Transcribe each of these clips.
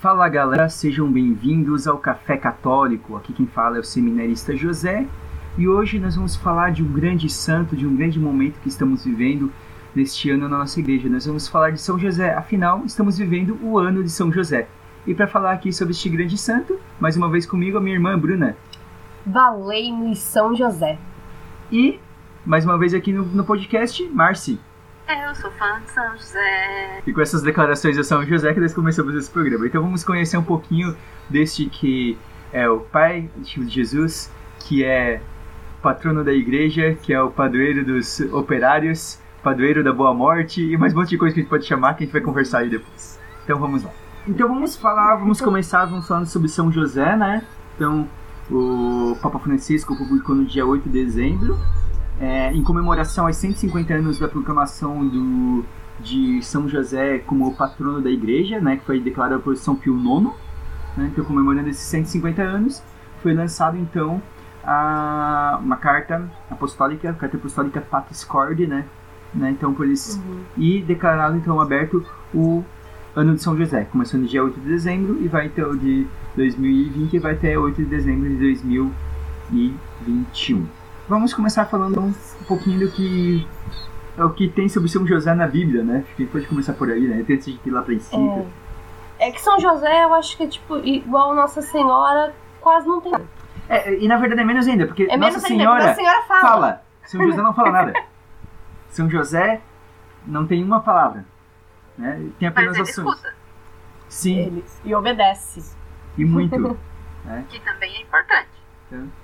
Fala galera, sejam bem-vindos ao Café Católico. Aqui quem fala é o seminarista José e hoje nós vamos falar de um grande santo, de um grande momento que estamos vivendo neste ano na nossa igreja. Nós vamos falar de São José, afinal, estamos vivendo o ano de São José. E para falar aqui sobre este grande santo, mais uma vez comigo a minha irmã Bruna. Valei-me São José. E mais uma vez aqui no, no podcast, Marci. Eu sou fã de São José. E com essas declarações de São José que nós começamos esse programa. Então vamos conhecer um pouquinho deste que é o pai de Jesus, que é patrono da igreja, que é o padroeiro dos operários, padroeiro da boa morte e mais um monte de coisa que a gente pode chamar que a gente vai conversar aí depois. Então vamos lá. Então vamos falar, vamos começar vamos falando sobre São José, né? Então o Papa Francisco publicou no dia 8 de dezembro é, em comemoração aos 150 anos da proclamação do, de São José como patrono da igreja, né, que foi declarado por São Pio IX, né, então comemorando esses 150 anos, foi lançado então a, uma carta apostólica, a carta apostólica Corde, né, né, então por isso, uhum. e declarado então aberto o ano de São José, começando no dia 8 de dezembro e vai até o de 2020 e vai até 8 de dezembro de 2021. Vamos começar falando um pouquinho do que é o que tem sobre São José na Bíblia, né? Acho que pode começar por aí, né? Antes de ir lá pra cima. É. é que São José, eu acho que é tipo, igual Nossa Senhora, quase não tem. É, e na verdade é menos ainda, porque é Nossa Senhora, Nossa Senhora fala. fala. São José não fala nada. São José não tem uma palavra. Né? Tem apenas Mas ações. Escuta. Sim. Ele, e obedece. E muito. né? Que também é importante. Então.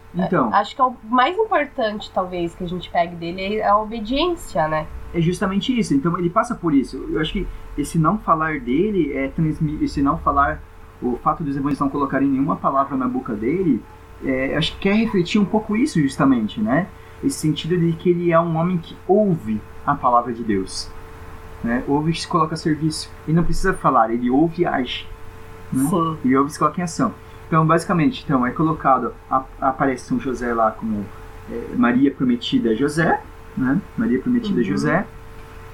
Acho que é o mais importante, talvez, que a gente pegue dele é a obediência, né? É justamente isso. Então ele passa por isso. Eu acho que esse não falar dele é transmitir. Esse não falar. O fato dos evangelhos não colocarem nenhuma palavra na boca dele. É, acho que quer refletir um pouco isso, justamente, né? Esse sentido de que ele é um homem que ouve a palavra de Deus. Né? Ouve e se coloca a serviço. Ele não precisa falar, ele ouve e age. Né? Sim. Ele ouve e se coloca em ação. Então, basicamente, então, é colocado, a, aparece São José lá como é, Maria Prometida José, né? Maria Prometida Uhum. José.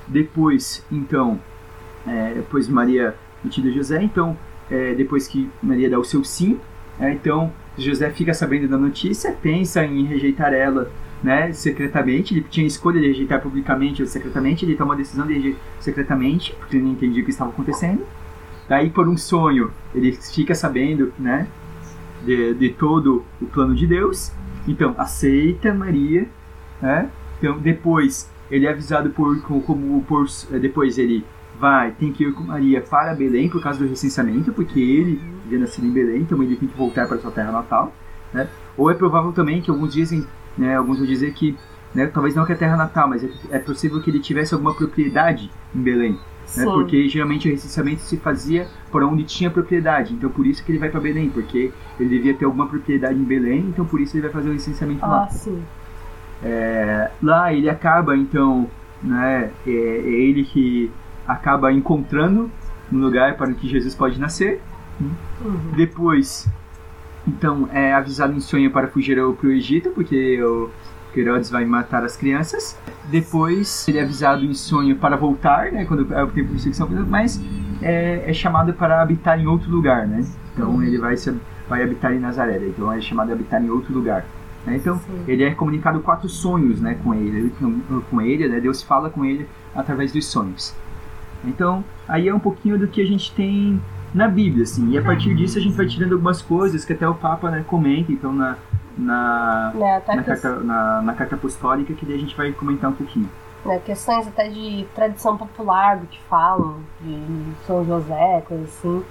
Depois, então, é, depois Maria Prometida José, então, é, depois que Maria dá o seu sim, é, então José fica sabendo da notícia, pensa em rejeitar ela, né, secretamente, ele tinha escolha de rejeitar publicamente ou secretamente, ele toma a decisão de rejeitar secretamente, porque ele não entendia o que estava acontecendo. Daí, por um sonho, ele fica sabendo, né, de, de todo o plano de Deus. Então, aceita Maria, né? Então, depois ele é avisado por como por depois ele vai tem que ir com Maria para Belém por causa do recenseamento, porque ele havia nascido em Belém, então ele tem que voltar para sua terra natal, né? Ou é provável também que alguns dizem, né, alguns vão dizer que né, talvez não que a terra natal, mas é, é possível que ele tivesse alguma propriedade em Belém, né? Porque geralmente o recenseamento se fazia por onde tinha propriedade. Então por isso que ele vai para Belém, porque ele devia ter alguma propriedade em Belém, então por isso ele vai fazer o licenciamento lá. Ah, sim. É, lá ele acaba então, né, é, é ele que acaba encontrando um lugar para que Jesus pode nascer. Uhum. Depois, então é avisado em sonho para fugir para o Egito, porque o que Herodes vai matar as crianças. Depois ele é avisado em sonho para voltar, né, quando é o tempo de perseguição, mas é, é chamado para habitar em outro lugar, né? Então ele vai, se, vai habitar em Nazaré, então é chamado de habitar em outro lugar. né? Então Sim. ele é comunicado quatro sonhos, né, com ele, com, com ele, né? Deus fala com ele através dos sonhos. Então aí é um pouquinho do que a gente tem na Bíblia, assim. E a partir disso a gente vai tirando algumas coisas que até o Papa né, comenta, então na na, até na, carta, na, na carta apostólica, que daí a gente vai comentar um pouquinho. né, questões até de tradição popular do que falam, de São José, coisa assim.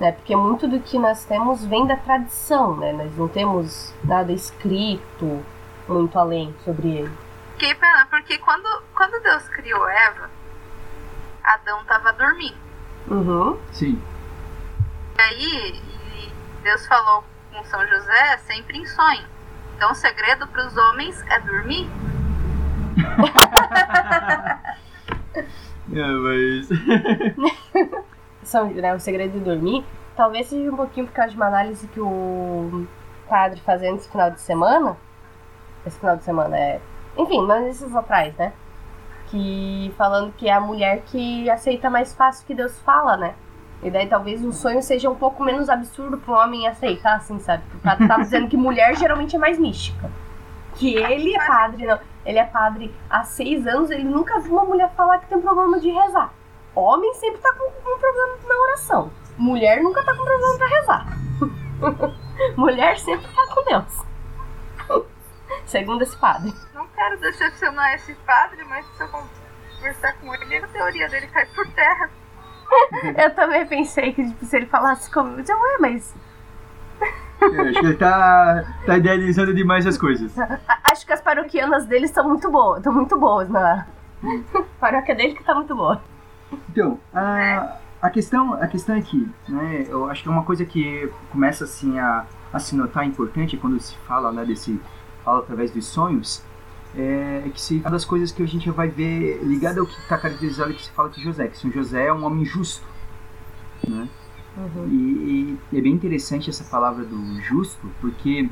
Né, porque muito do que nós temos vem da tradição, né? Nós não temos nada escrito muito além sobre ele. Fiquei pensando, porque quando, quando Deus criou Eva, Adão estava dormindo. Uhum. Sim. E aí, Deus falou com São José sempre em sonho. Então o segredo para os homens é dormir. É, mas. São, né, o segredo de dormir, talvez seja um pouquinho por causa de uma análise que o padre fazendo esse final de semana. Esse final de semana é. Enfim, mas esses atrás, né? que falando que é a mulher que aceita mais fácil que Deus fala, né? E daí talvez o sonho seja um pouco menos absurdo um homem aceitar, assim, sabe? Porque tá, tá dizendo que mulher geralmente é mais mística. Que ele é padre, não. Ele é padre há seis anos, ele nunca viu uma mulher falar que tem problema de rezar. Homem sempre tá com um problema na oração. Mulher nunca tá com problema pra rezar. mulher sempre tá com Deus. Segundo esse padre. Não quero decepcionar esse padre, mas se eu conversar com ele, a teoria dele cai por terra. eu também pensei que tipo, se ele falasse comigo, eu ué, mas. Eu acho que ele tá, tá idealizando demais as coisas. Acho que as paroquianas dele estão muito boas, estão muito boas na paróquia dele que tá muito boa. Então, a, a questão, a questão aqui, né, eu acho que é uma coisa que começa assim a, a se notar importante quando se fala né, desse fala através dos sonhos, é que se, uma das coisas que a gente vai ver ligada ao que está caracterizado que se fala que José, que São José é um homem justo, né? Uhum. E, e, é bem interessante essa palavra do justo, porque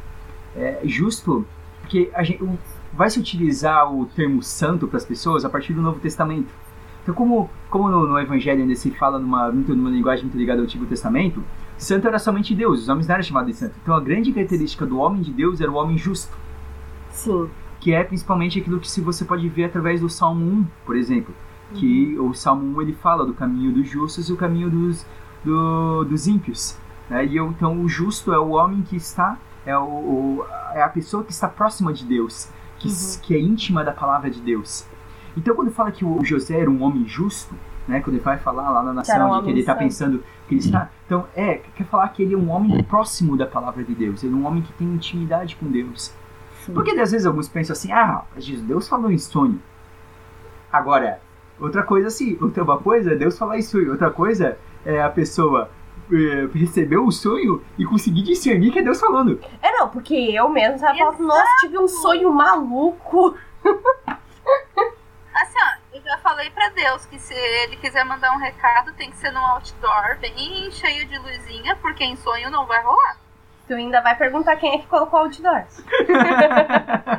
é, justo, porque a gente vai se utilizar o termo santo para as pessoas a partir do Novo Testamento. Então, como, como no, no Evangelho ainda se fala numa, numa linguagem muito ligada ao Antigo Testamento, santo era somente Deus, os homens não eram chamados de santo. Então, a grande característica do homem de Deus era o homem justo. Sim. Que é principalmente aquilo que se você pode ver através do Salmo 1, por exemplo. Que uhum. o Salmo 1 ele fala do caminho dos justos e o caminho dos, do, dos ímpios. Né? E eu, então o justo é o homem que está, é, o, o, é a pessoa que está próxima de Deus, que, uhum. que é íntima da palavra de Deus. Então quando fala que o José era um homem justo, né, quando ele vai falar lá na nação um que ele está pensando que ele está, então é quer falar que ele é um homem próximo da palavra de Deus, ele é um homem que tem intimidade com Deus. Porque às vezes alguns pensam assim, ah, Deus falou em sonho. Agora, outra coisa assim, outra coisa é Deus falar em sonho, outra coisa é a pessoa é, receber o sonho e conseguir discernir que é Deus falando. É não, porque eu mesmo já falo, nossa, tive um sonho maluco. assim, ó, eu já falei para Deus que se ele quiser mandar um recado, tem que ser num outdoor bem cheio de luzinha, porque em sonho não vai rolar. Tu ainda vai perguntar quem é que colocou o outdoor.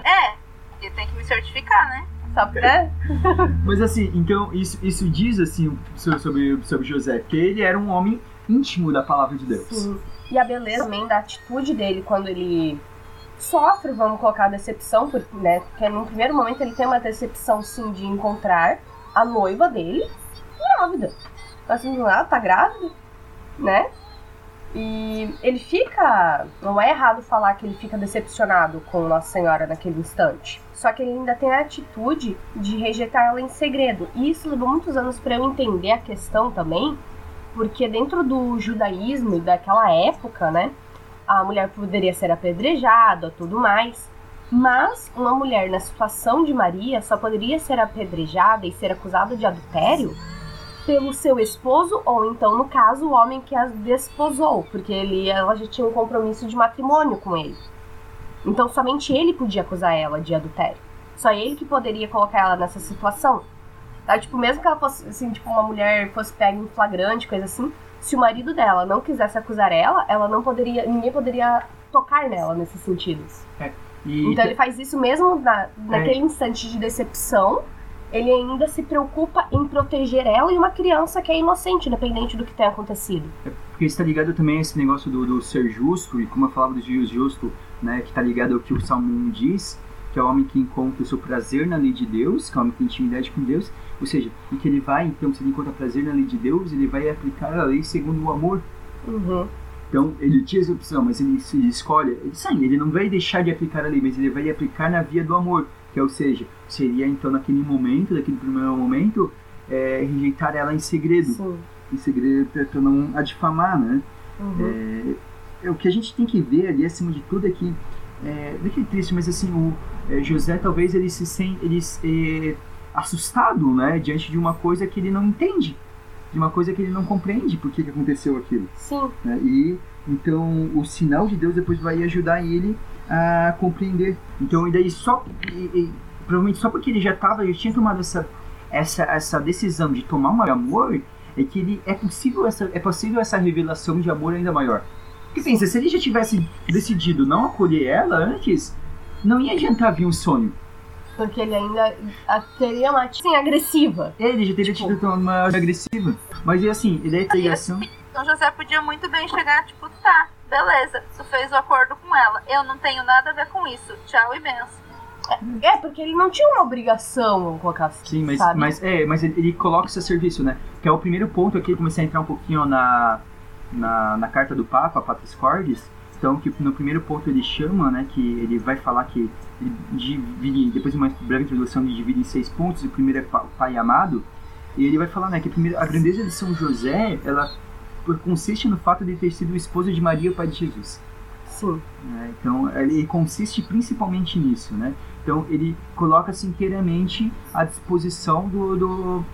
é, eu tenho que me certificar, né? Só pra... Mas assim, então isso, isso diz assim sobre, sobre José, que ele era um homem íntimo da palavra de Deus. Sim. E a beleza também da atitude dele quando ele sofre, vamos colocar, a decepção, porque, né, porque no primeiro momento ele tem uma decepção sim de encontrar a noiva dele grávida. Assim, ah, tá grávida, né? E ele fica. Não é errado falar que ele fica decepcionado com Nossa Senhora naquele instante. Só que ele ainda tem a atitude de rejeitar ela em segredo. E isso levou muitos anos para eu entender a questão também, porque dentro do judaísmo daquela época, né, a mulher poderia ser apedrejada, tudo mais. Mas uma mulher na situação de Maria só poderia ser apedrejada e ser acusada de adultério pelo seu esposo, ou então, no caso, o homem que a desposou, porque ele, ela já tinha um compromisso de matrimônio com ele. Então, somente ele podia acusar ela de adultério. Só ele que poderia colocar ela nessa situação. Tá? Tipo, mesmo que ela fosse, assim, tipo, uma mulher fosse pega em flagrante, coisa assim, se o marido dela não quisesse acusar ela, ela não poderia, ninguém poderia tocar nela nesse sentido. É, e... Então ele faz isso mesmo na, naquele é. instante de decepção, ele ainda se preocupa em proteger ela e uma criança que é inocente, independente do que tenha acontecido. É porque está ligado também a esse negócio do, do, ser justo, e como eu falava do juiz justo, né, que está ligado ao que o Salmo 1 diz, que é o homem que encontra o seu prazer na lei de Deus, que é o homem que tem intimidade com Deus, ou seja, e que ele vai, então, se ele encontra prazer na lei de Deus, ele vai aplicar a lei segundo o amor. Uhum. Então, ele tinha essa opção, mas ele, se escolhe, ele, sim, ele não vai deixar de aplicar a lei, mas ele vai aplicar na via do amor, que ou seja, seria então naquele momento, naquele primeiro momento, é, rejeitar ela em segredo. Sim. Em segredo para não a difamar, né? Uhum. É, é, o que a gente tem que ver ali, acima de tudo, é que, é, não é que é triste, mas assim, o é, José talvez ele se sente ele, é, assustado, né? Diante de uma coisa que ele não entende. De uma coisa que ele não compreende por que, que aconteceu aquilo. Sim. Né? E então o sinal de Deus depois vai ajudar ele a compreender. Então, e daí só. E, e, provavelmente só porque ele já tava, já tinha tomado essa, essa, essa decisão de tomar um amor, é que ele é possível essa, é possível essa revelação de amor ainda maior. Porque pensa, se ele já tivesse decidido não acolher ela antes, não ia adiantar vir um sonho. Porque ele ainda a- teria uma assim, agressiva. Ele já teria Tipo- tido uma agressiva. Mas assim, ele é ligação. Então José podia muito bem chegar, tipo, tá, beleza, tu fez o acordo com ela. Eu não tenho nada a ver com isso. Tchau e benção. É, porque ele não tinha uma obrigação, vamos colocar assim. Sim, mas, sabe? mas é, mas ele, ele coloca isso a serviço, né? Que é o primeiro ponto aqui, comecei a entrar um pouquinho na, na, na carta do Papa, Patris Cordis. Então, que no primeiro ponto ele chama, né, que ele vai falar que ele divide, depois de uma breve introdução, ele divide em seis pontos. O primeiro é pa- Pai amado. E ele vai falar, né, que a, primeira, a grandeza de São José, ela consiste no fato de ter sido o esposo de Maria, o pai de Jesus. Sim. né? Então, ele consiste principalmente nisso, né? Então, ele coloca-se inteiramente à disposição do, do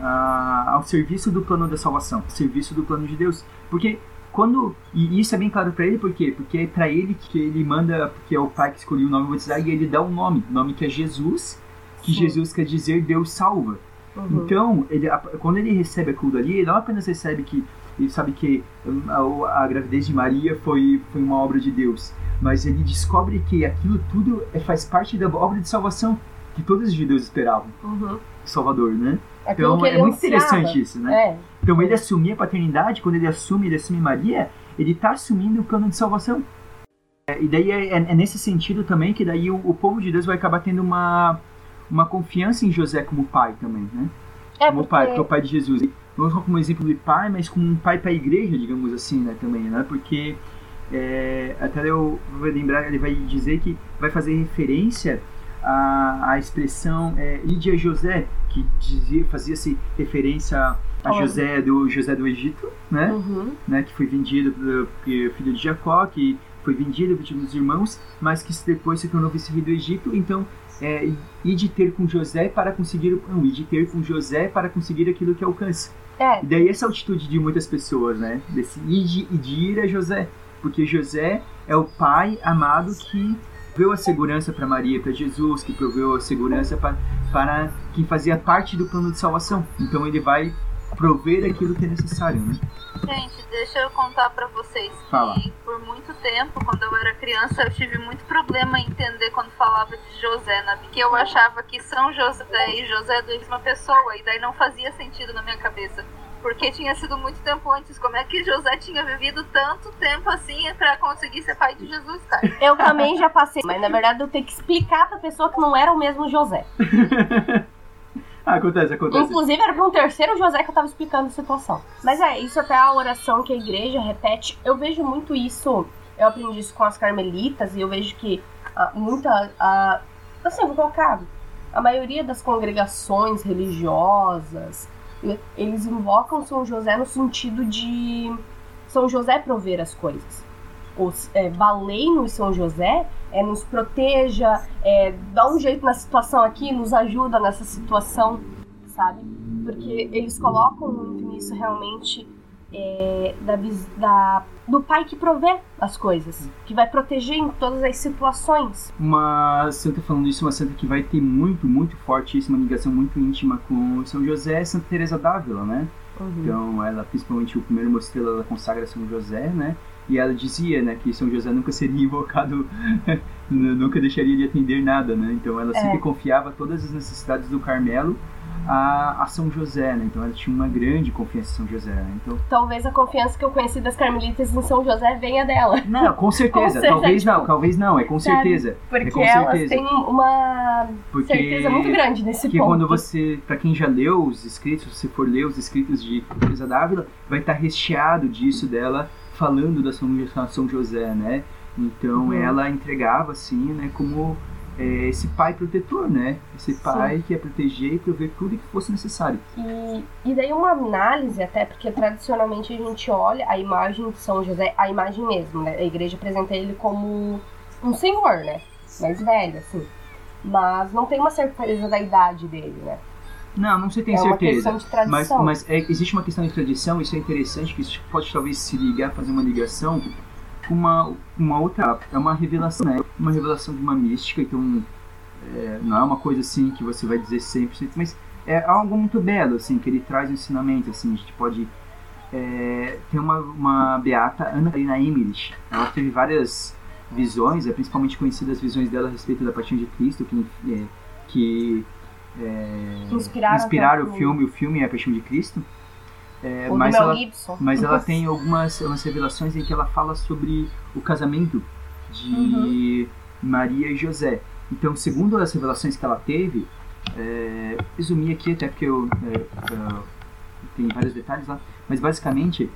ah, ao serviço do plano da salvação, serviço do plano de Deus, porque quando e isso é bem claro para ele, por quê? Porque é para ele que ele manda, porque é o pai que escolheu o nome batizar e ele dá um nome, nome que é Jesus, que Sim. Jesus quer dizer Deus salva. Uhum. Então, ele, quando ele recebe aquilo dali, ele não apenas recebe que ele sabe que hum, a, a gravidez de Maria foi, foi uma obra de Deus, mas ele descobre que aquilo tudo é, faz parte da obra de salvação que todos os judeus esperavam, Uhum. Salvador, né? Aquilo Então que é ele muito ansiava. interessante isso, né? É. Então ele assumir a paternidade, quando ele assume, ele assume Maria, ele está assumindo o plano de salvação. É, e daí é, é- é nesse sentido também que daí o, o povo de Deus vai acabar tendo uma, uma confiança em José como pai também, né? É como porque... pai, porque é o pai de Jesus. Não só como exemplo de pai, mas como um pai para a igreja, digamos assim, né, também, né? Porque é, até eu vou lembrar, ele vai dizer que vai fazer referência à, à expressão é, Lídia José, que dizia, fazia-se referência a. José do José do Egito, né? Uhum. né, que foi vendido pelo filho de Jacó, que foi vendido pelos irmãos, mas que depois se tornou vice-rei do Egito. Então, é, e de ter com José para conseguir o pão, e de ter com José para conseguir aquilo que alcança. É, E daí essa atitude de muitas pessoas, né, desse ir de, e de ir a José, porque José é o pai amado que proveu a segurança para Maria, para Jesus, que proveu a segurança para, para quem fazia parte do plano de salvação. Então ele vai prover aquilo que é necessário, né? Gente, deixa eu contar pra vocês que Fala. por muito tempo, quando eu era criança, eu tive muito problema em entender quando falava de José, né? Porque eu achava que São José e José do mesma pessoa, e daí não fazia sentido na minha cabeça. Porque tinha sido muito tempo antes. Como é que José tinha vivido tanto tempo assim pra conseguir ser pai de Jesus, cara? eu também já passei. Mas na verdade eu tenho que explicar pra pessoa que não era o mesmo José. Ah, acontece, acontece. Inclusive era pra um terceiro José que eu tava explicando a situação. Mas é, isso até a oração que a igreja repete. Eu vejo muito isso. Eu aprendi isso com as carmelitas e eu vejo que ah, muita. ah, assim, vou colocar. A maioria das congregações religiosas, e- eles invocam São José no sentido de São José prover as coisas. Os é, valei-nos São José é, nos proteja, é, dá um jeito na situação aqui, nos ajuda nessa situação, sabe? Porque eles colocam muito nisso realmente é, da, da- do pai que provê as coisas, que vai proteger em todas as situações. Uma santa falando isso, uma santa que vai ter muito, muito forte isso, uma ligação muito íntima com São José é Santa Teresa d'Ávila, né? Então, ela, principalmente o primeiro mosteiro, ela consagra São José, né? E ela dizia, né, que São José nunca seria invocado, nunca deixaria de atender nada, né? Então, ela sempre É. confiava todas as necessidades do Carmelo a, a São José, né? Então, ela tinha uma grande confiança em São José, né? Então, Talvez a confiança que eu conheci das carmelitas em São José venha dela. não, com certeza, certeza, talvez não, tipo, talvez não, é com certeza. Porque É, com elas certeza. têm uma Porque certeza muito grande nesse que ponto. quando você, para quem já leu os escritos, se for ler os escritos de Teresa d'Ávila, vai estar recheado disso dela falando da São, São José, né? Então Uhum. ela entregava assim, né, como é, esse pai protetor, né? Esse pai que ia proteger e prover tudo que fosse necessário. E, e daí uma análise até, porque tradicionalmente a gente olha a imagem de São José, a imagem mesmo, né? A igreja apresenta ele como um senhor, né? Mais velho, assim. Mas não tem uma certeza da idade dele, né? Não, não se tem é certeza. Mas, mas é- existe uma questão de tradição, isso é interessante, que isso pode talvez se ligar, fazer uma ligação com uma, uma outra. É uma revelação, né? Uma revelação de uma mística, então é, não é uma coisa assim que você vai dizer 100%, mas é algo muito belo, assim, que ele traz um ensinamento, assim, a gente pode. É, tem uma, uma beata, Ana Karina Emmerich, ela teve várias visões, é principalmente conhecida as visões dela a respeito da paixão de Cristo, que, é, que é, Inspiraram inspiraram o filme, o filme é a Paixão de Cristo. É, mas ela, Gibson. mas ela tem algumas umas revelações em que ela fala sobre o casamento de Maria e José. Então, segundo as revelações que ela teve, é, resumir aqui até porque eu, é, é, tem vários detalhes lá, mas basicamente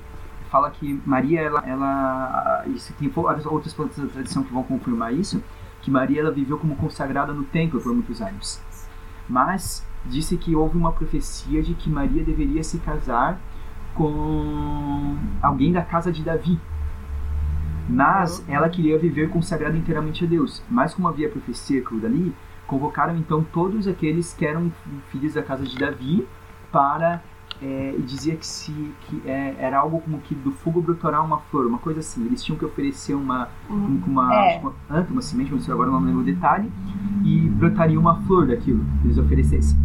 fala que Maria ela, ela isso tem outras pontos da tradição que vão confirmar isso, que Maria ela viveu como consagrada no templo por muitos anos. Mas disse que houve uma profecia de que Maria deveria se casar com alguém da casa de Davi. Mas ela queria viver consagrada inteiramente a Deus. Mas como havia profecia aquilo dali, convocaram então todos aqueles que eram filhos da casa de Davi para é, e dizia que se que é, era algo como que do fogo brotará uma flor, uma coisa assim. Eles tinham que oferecer uma um- uma, É. uma planta, uma semente, não sei agora não lembro o detalhe, e brotaria uma flor daquilo que eles oferecessem.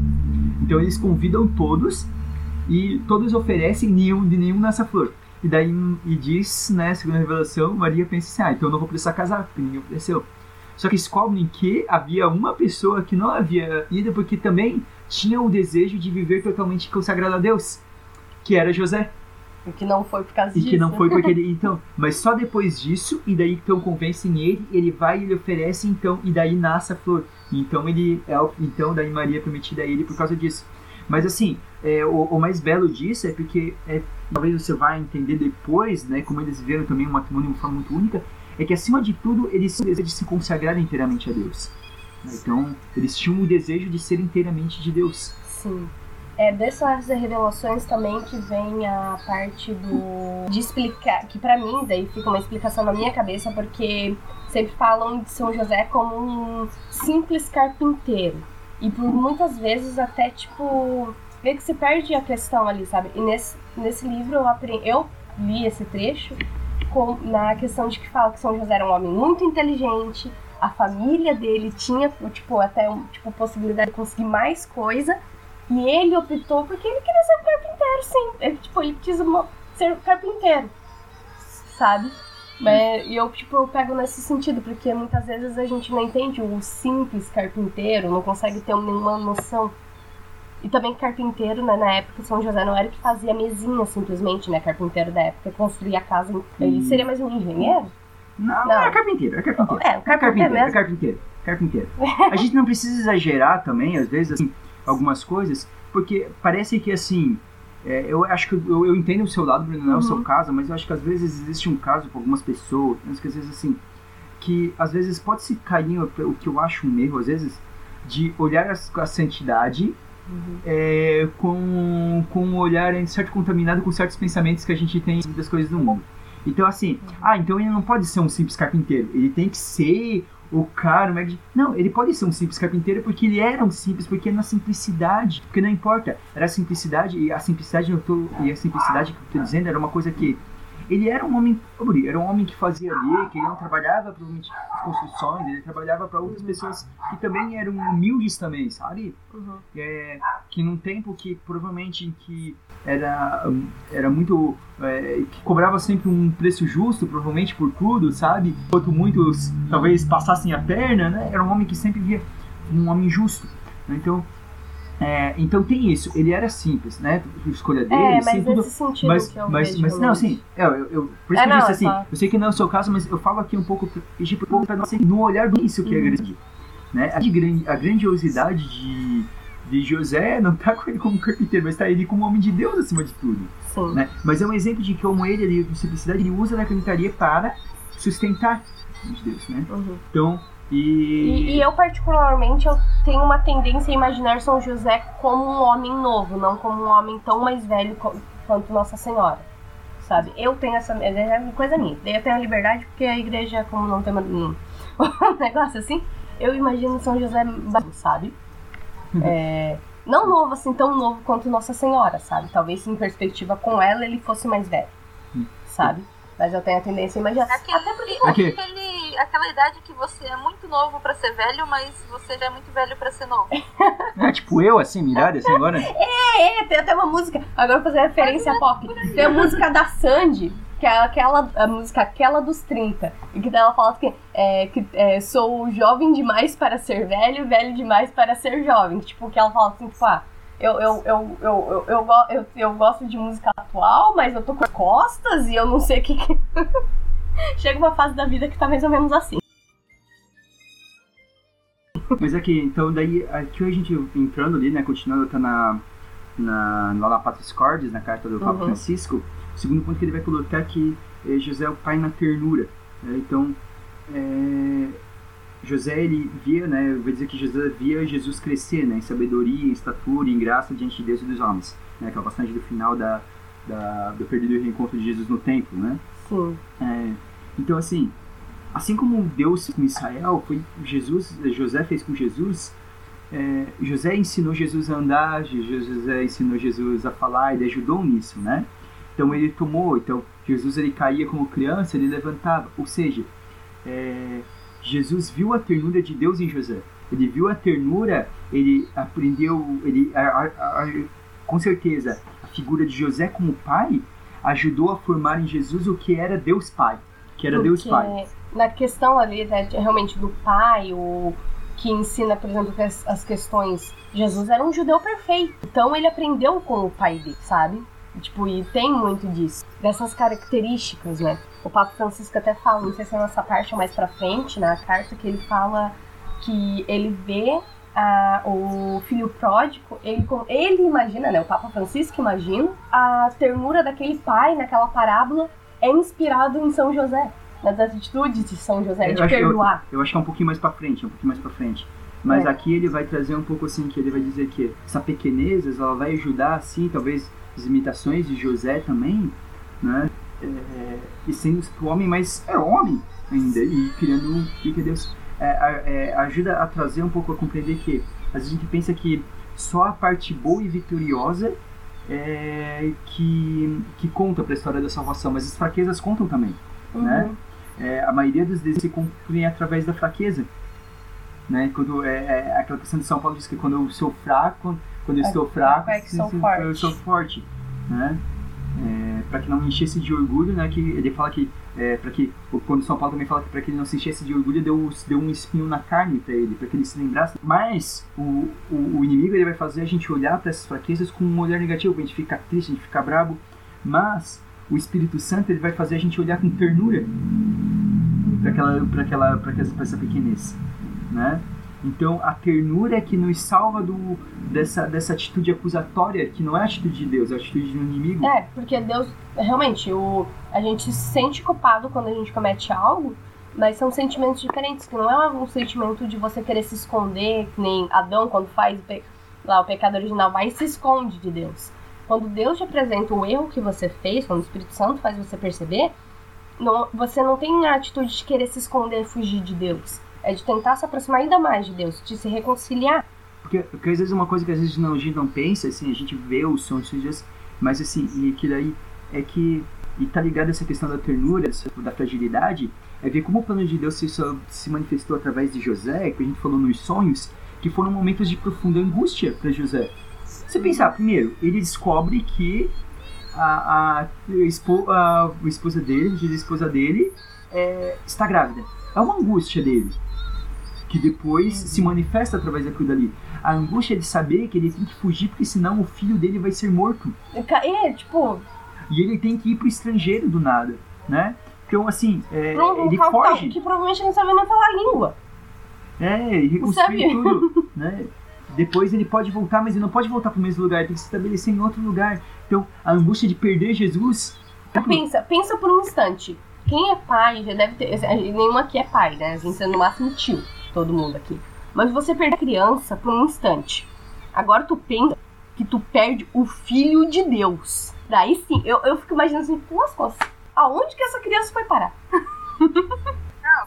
Então eles convidam todos e todos oferecem nenhum de nenhum nessa flor. E daí e diz, né, segundo a revelação, Maria pensa assim: "Ah, então eu não vou precisar casar, porque ninguém ofereceu". Só que descobrem que havia uma pessoa que não havia ido porque também tinha o desejo de viver totalmente consagrado a Deus, que era José. E que não foi por causa E disso. que não foi porque ele. Então, mas só depois disso, e daí então convencem ele, ele vai e ele oferece, então, e daí nasce a flor. Então ele é o- então daí Maria é prometida a ele por causa disso. Mas assim, é, o, o mais belo disso é porque é, talvez você vai entender depois, né, como eles viveram também um matrimônio de uma forma muito única, é que acima de tudo eles tinham o desejo de se consagrar inteiramente a Deus. Né? Então, eles tinham o desejo de ser inteiramente de Deus. Sim. É dessas revelações também que vem a parte do de explicar, que pra mim daí fica uma explicação na minha cabeça porque sempre falam de São José como um simples carpinteiro e por muitas vezes até tipo meio que se perde a questão ali, sabe? E nesse, nesse livro eu aprendi, eu li esse trecho com, na questão de que fala que São José era um homem muito inteligente, a família dele tinha, tipo, até tipo, possibilidade de conseguir mais coisa, e ele optou porque ele queria ser um carpinteiro, sim. Ele, tipo, ele quis ser carpinteiro, sabe? Mas, e eu, tipo, eu pego nesse sentido, porque muitas vezes a gente não entende o simples carpinteiro, não consegue ter nenhuma noção. E também carpinteiro, né, na época, São José não era que fazia mesinha simplesmente, né? Carpinteiro da época, construía a casa. Ele seria mais um engenheiro? Não, Não. é carpinteiro, é carpinteiro. É, o carpinteiro é carpinteiro, carpinteiro. A gente não precisa exagerar também, às vezes, assim, algumas coisas, porque parece que, assim, é, eu acho que eu, eu entendo o seu lado, Bruno, não é o seu Uhum. caso, mas eu acho que às vezes existe um caso com algumas pessoas, mas que às vezes, assim, que às vezes pode se cair o o que eu acho um erro, às vezes, de olhar as- a santidade é, com, com um olhar certo contaminado com certos pensamentos que a gente tem das coisas do mundo. Então, assim, ah, então ele não pode ser um simples carpinteiro, ele tem que ser o cara, o mega... Não, ele pode ser um simples carpinteiro porque ele era um simples, porque é na simplicidade, porque não importa, era a simplicidade, e a simplicidade, eu tô, e a simplicidade que eu tô dizendo era uma coisa que ele era um homem pobre, era um homem que fazia ali, que ele não trabalhava provavelmente as construções, ele trabalhava para outras pessoas que também eram humildes também, sabe? Uhum. é, que num tempo que provavelmente em que era, era muito. é, que cobrava sempre um preço justo, provavelmente por tudo, sabe? Enquanto muitos talvez passassem a perna, né? Era um homem que sempre via um homem justo. né? Então, é, então tem isso. Ele era simples, né? A escolha dele, É, mas tudo. nesse sentido Mas, que eu mas, mas não, assim, é, eu, eu, por isso É, que eu disse assim, só- eu sei que não é o seu caso, mas eu falo aqui um pouco pra nós no olhar do isso que é Uhum. grande. Né? A, de a grandiosidade de, de José não tá com ele como carpinteiro, mas tá ele como homem de Deus acima de tudo. Sim. Né? Mas é um exemplo de como ele, ali, com simplicidade, ele usa da carpintaria para sustentar os Deus, né? Uhum. Então, E, e... e eu, particularmente, eu tenho uma tendência a imaginar São José como um homem novo, não como um homem tão mais velho quanto Nossa Senhora. Sabe? Eu tenho essa. É uma coisa minha. Daí eu tenho a liberdade porque a igreja, como não tem um negócio assim, eu imagino São José, sabe? É, não novo assim, tão novo quanto Nossa Senhora, sabe? Talvez em perspectiva com ela ele fosse mais velho, sabe? Mas eu tenho a tendência a imaginar. Aquele, Até porque. Aquele- aquela idade que você é muito novo pra ser velho, mas você já é muito velho pra ser novo. É, tipo eu, assim, mirada, assim, agora. É, tem até uma música. Agora eu vou fazer referência pop. Tem a música da Sandy. que é aquela a música aquela dos 30. E que ela fala que, é, que é, sou jovem demais para ser velho, velho demais para ser jovem. Tipo, que ela fala assim, tipo, ah, eu, eu, eu, eu, eu, eu, eu, eu gosto de música atual, mas eu tô com costas e eu não sei o que. que... Chega uma fase da vida que tá mais ou menos assim. Mas aqui, então daí, aqui a gente entrando ali, né, continuando, tá na, na, lá na Patris Cordes, na carta do Papa Uhum. Francisco, o segundo ponto que ele vai colocar é que José é o pai na ternura. né? Então, eh, José, ele via, né, eu vou dizer que José via Jesus crescer, né, em sabedoria, em estatura, em graça diante de Deus e dos homens. Né, aquela passagem do final da, da, do perdido e reencontro de Jesus no templo, né? Sim. É, então, assim, assim como Deus com Israel, foi Jesus, José fez com Jesus, é, José ensinou Jesus a andar, José ensinou Jesus a falar, ele ajudou nisso, né? Então ele tomou, então Jesus ele caía como criança, ele levantava, ou seja, é, Jesus viu a ternura de Deus em José. Ele viu a ternura, ele aprendeu, ele, a- a- a- com certeza, a figura de José como pai ajudou a formar em Jesus o que era Deus Pai, que era Deus Pai. Na questão ali, né, realmente, do pai, o que ensina, por exemplo, que as, as questões. Jesus era um judeu perfeito. Então ele aprendeu com o pai dele, sabe? Tipo, e tem muito disso. Dessas características, né? O Papa Francisco até fala, não sei se é nessa parte ou mais pra frente, na carta, que ele fala que ele vê a- o filho pródigo, ele, ele imagina, né? O Papa Francisco imagina a ternura daquele pai naquela parábola é inspirado em São José, nas atitudes de São José, Eu de acho- eu- perdoar. Eu acho que é um pouquinho mais pra frente, é um pouquinho mais pra frente. Mas É. aqui ele vai trazer um pouco assim, que ele vai dizer que essa pequenez, ela vai ajudar, assim, talvez as imitações de José também, né? É, e sendo o homem, mas é homem ainda, e criando o que Deus é, é, ajuda a trazer um pouco a compreender que às vezes a gente pensa que só a parte boa e vitoriosa é, que, que conta para a história da salvação, mas as fraquezas contam também né? Uhum. É, a maioria dos desejos se cumprem através da fraqueza. Né? Quando, é, é, aquela questão de São Paulo diz que quando eu sou fraco, quando eu É, estou fraco, é que sou eu forte. sou forte. Né? Para que não me enchesse de orgulho, né? Que ele fala que é, para que quando São Paulo também fala que para que ele não se enchesse de orgulho deu, deu um espinho na carne para ele, para que ele se lembrasse. Mas o, o, o inimigo ele vai fazer a gente olhar para essas fraquezas com um olhar negativo, a gente ficar triste, a gente ficar bravo. Mas o Espírito Santo ele vai fazer a gente olhar com ternura para aquela para aquela para essa pequenez, né? Então a ternura é que nos salva do dessa dessa atitude acusatória que não é a atitude de Deus, é a atitude do inimigo. É, porque Deus, realmente, o, a gente se sente culpado quando a gente comete algo, mas são sentimentos diferentes, que não é um sentimento de você querer se esconder, que nem Adão quando faz lá o pecado original, vai e se esconde de Deus. Quando Deus te apresenta o erro que você fez, quando o Espírito Santo faz você perceber, não- você não tem a atitude de querer se esconder fugir de Deus. É de tentar se aproximar ainda mais de Deus, de se reconciliar. Porque, porque às vezes é uma coisa que às vezes não, a gente não pensa, assim, a gente vê os sons de Deus, mas assim, e aquilo aí é que, e tá ligado a essa questão da ternura, da fragilidade, é ver como o plano de Deus se, se manifestou através de José, que a gente falou nos sonhos, que foram momentos de profunda angústia para José. Você pensar, primeiro, ele descobre que a, a, a, a esposa dele, a esposa dele, é, está grávida. É uma angústia dele que depois se manifesta através daquilo dali. A angústia de saber que ele tem que fugir porque senão o filho dele vai ser morto. É, tipo, E ele tem que ir pro estrangeiro do nada, né? Então, assim, é, um ele foge, que provavelmente não sabe nem falar a língua. é, ele reconstrui Sabe? tudo, né? Depois ele pode voltar, mas ele não pode voltar pro mesmo lugar, ele tem que se estabelecer em outro lugar. Então, a angústia de perder Jesus... Pensa, pensa por um instante. Quem é pai já deve ter. Nenhum aqui é pai, né? A gente é no máximo tio, todo mundo aqui. Mas você perde a criança por um instante. Agora tu pensa que tu perde o filho de Deus. Daí sim, eu, eu fico imaginando assim, pelas costas. Aonde que essa criança foi parar? Não,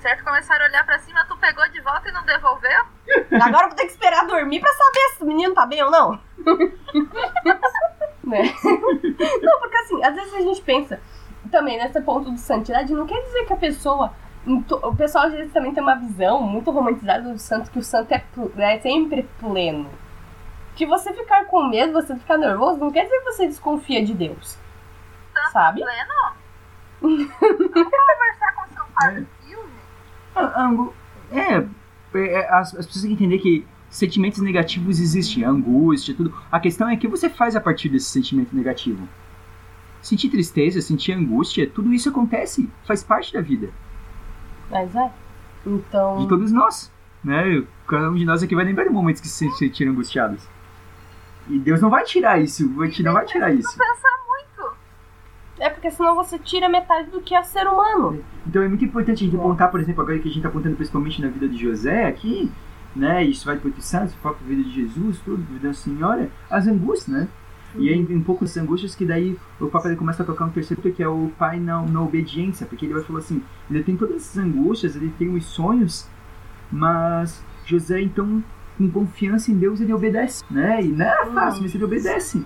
certo começaram a olhar pra cima, tu pegou de volta e não devolveu? Agora eu vou ter que esperar dormir pra saber se o menino tá bem ou não. né? Não, porque assim, às vezes a gente pensa também nesse ponto de santidade, não quer dizer que a pessoa. Então, O pessoal às vezes também tem uma visão muito romantizada do santo, que o santo é, é sempre pleno. Que você ficar com medo, você ficar nervoso, não quer dizer que você desconfia de Deus. Santo Sabe? pleno? conversar com seu pai no filme? Ah, angu- É, é, as, as pessoas têm que entender que sentimentos negativos existem, angústia, tudo. A questão é o que você faz a partir desse sentimento negativo. Sentir tristeza, sentir angústia, tudo isso acontece, faz parte da vida. Mas é. Então. De todos nós, né? Cada um de nós aqui vai lembrar de momentos que se sentiram angustiados. E Deus não vai tirar isso, vai te- não vai tirar isso. Pensar muito. É porque senão você tira metade do que é ser humano. Então é muito importante a gente apontar, por exemplo, agora que a gente está apontando principalmente na vida de José aqui, né? Isso vai para o Santos, foca na vida de Jesus, tudo, vida da Senhora, as angústias, né? E é em, em pouco essas angústias que daí o Papa ele começa a tocar um terceiro que é o pai na, na obediência, porque ele vai falar assim, ele tem todas essas angústias, ele tem os sonhos, mas José então com confiança em Deus ele obedece, né? E não é fácil, mas ele obedece.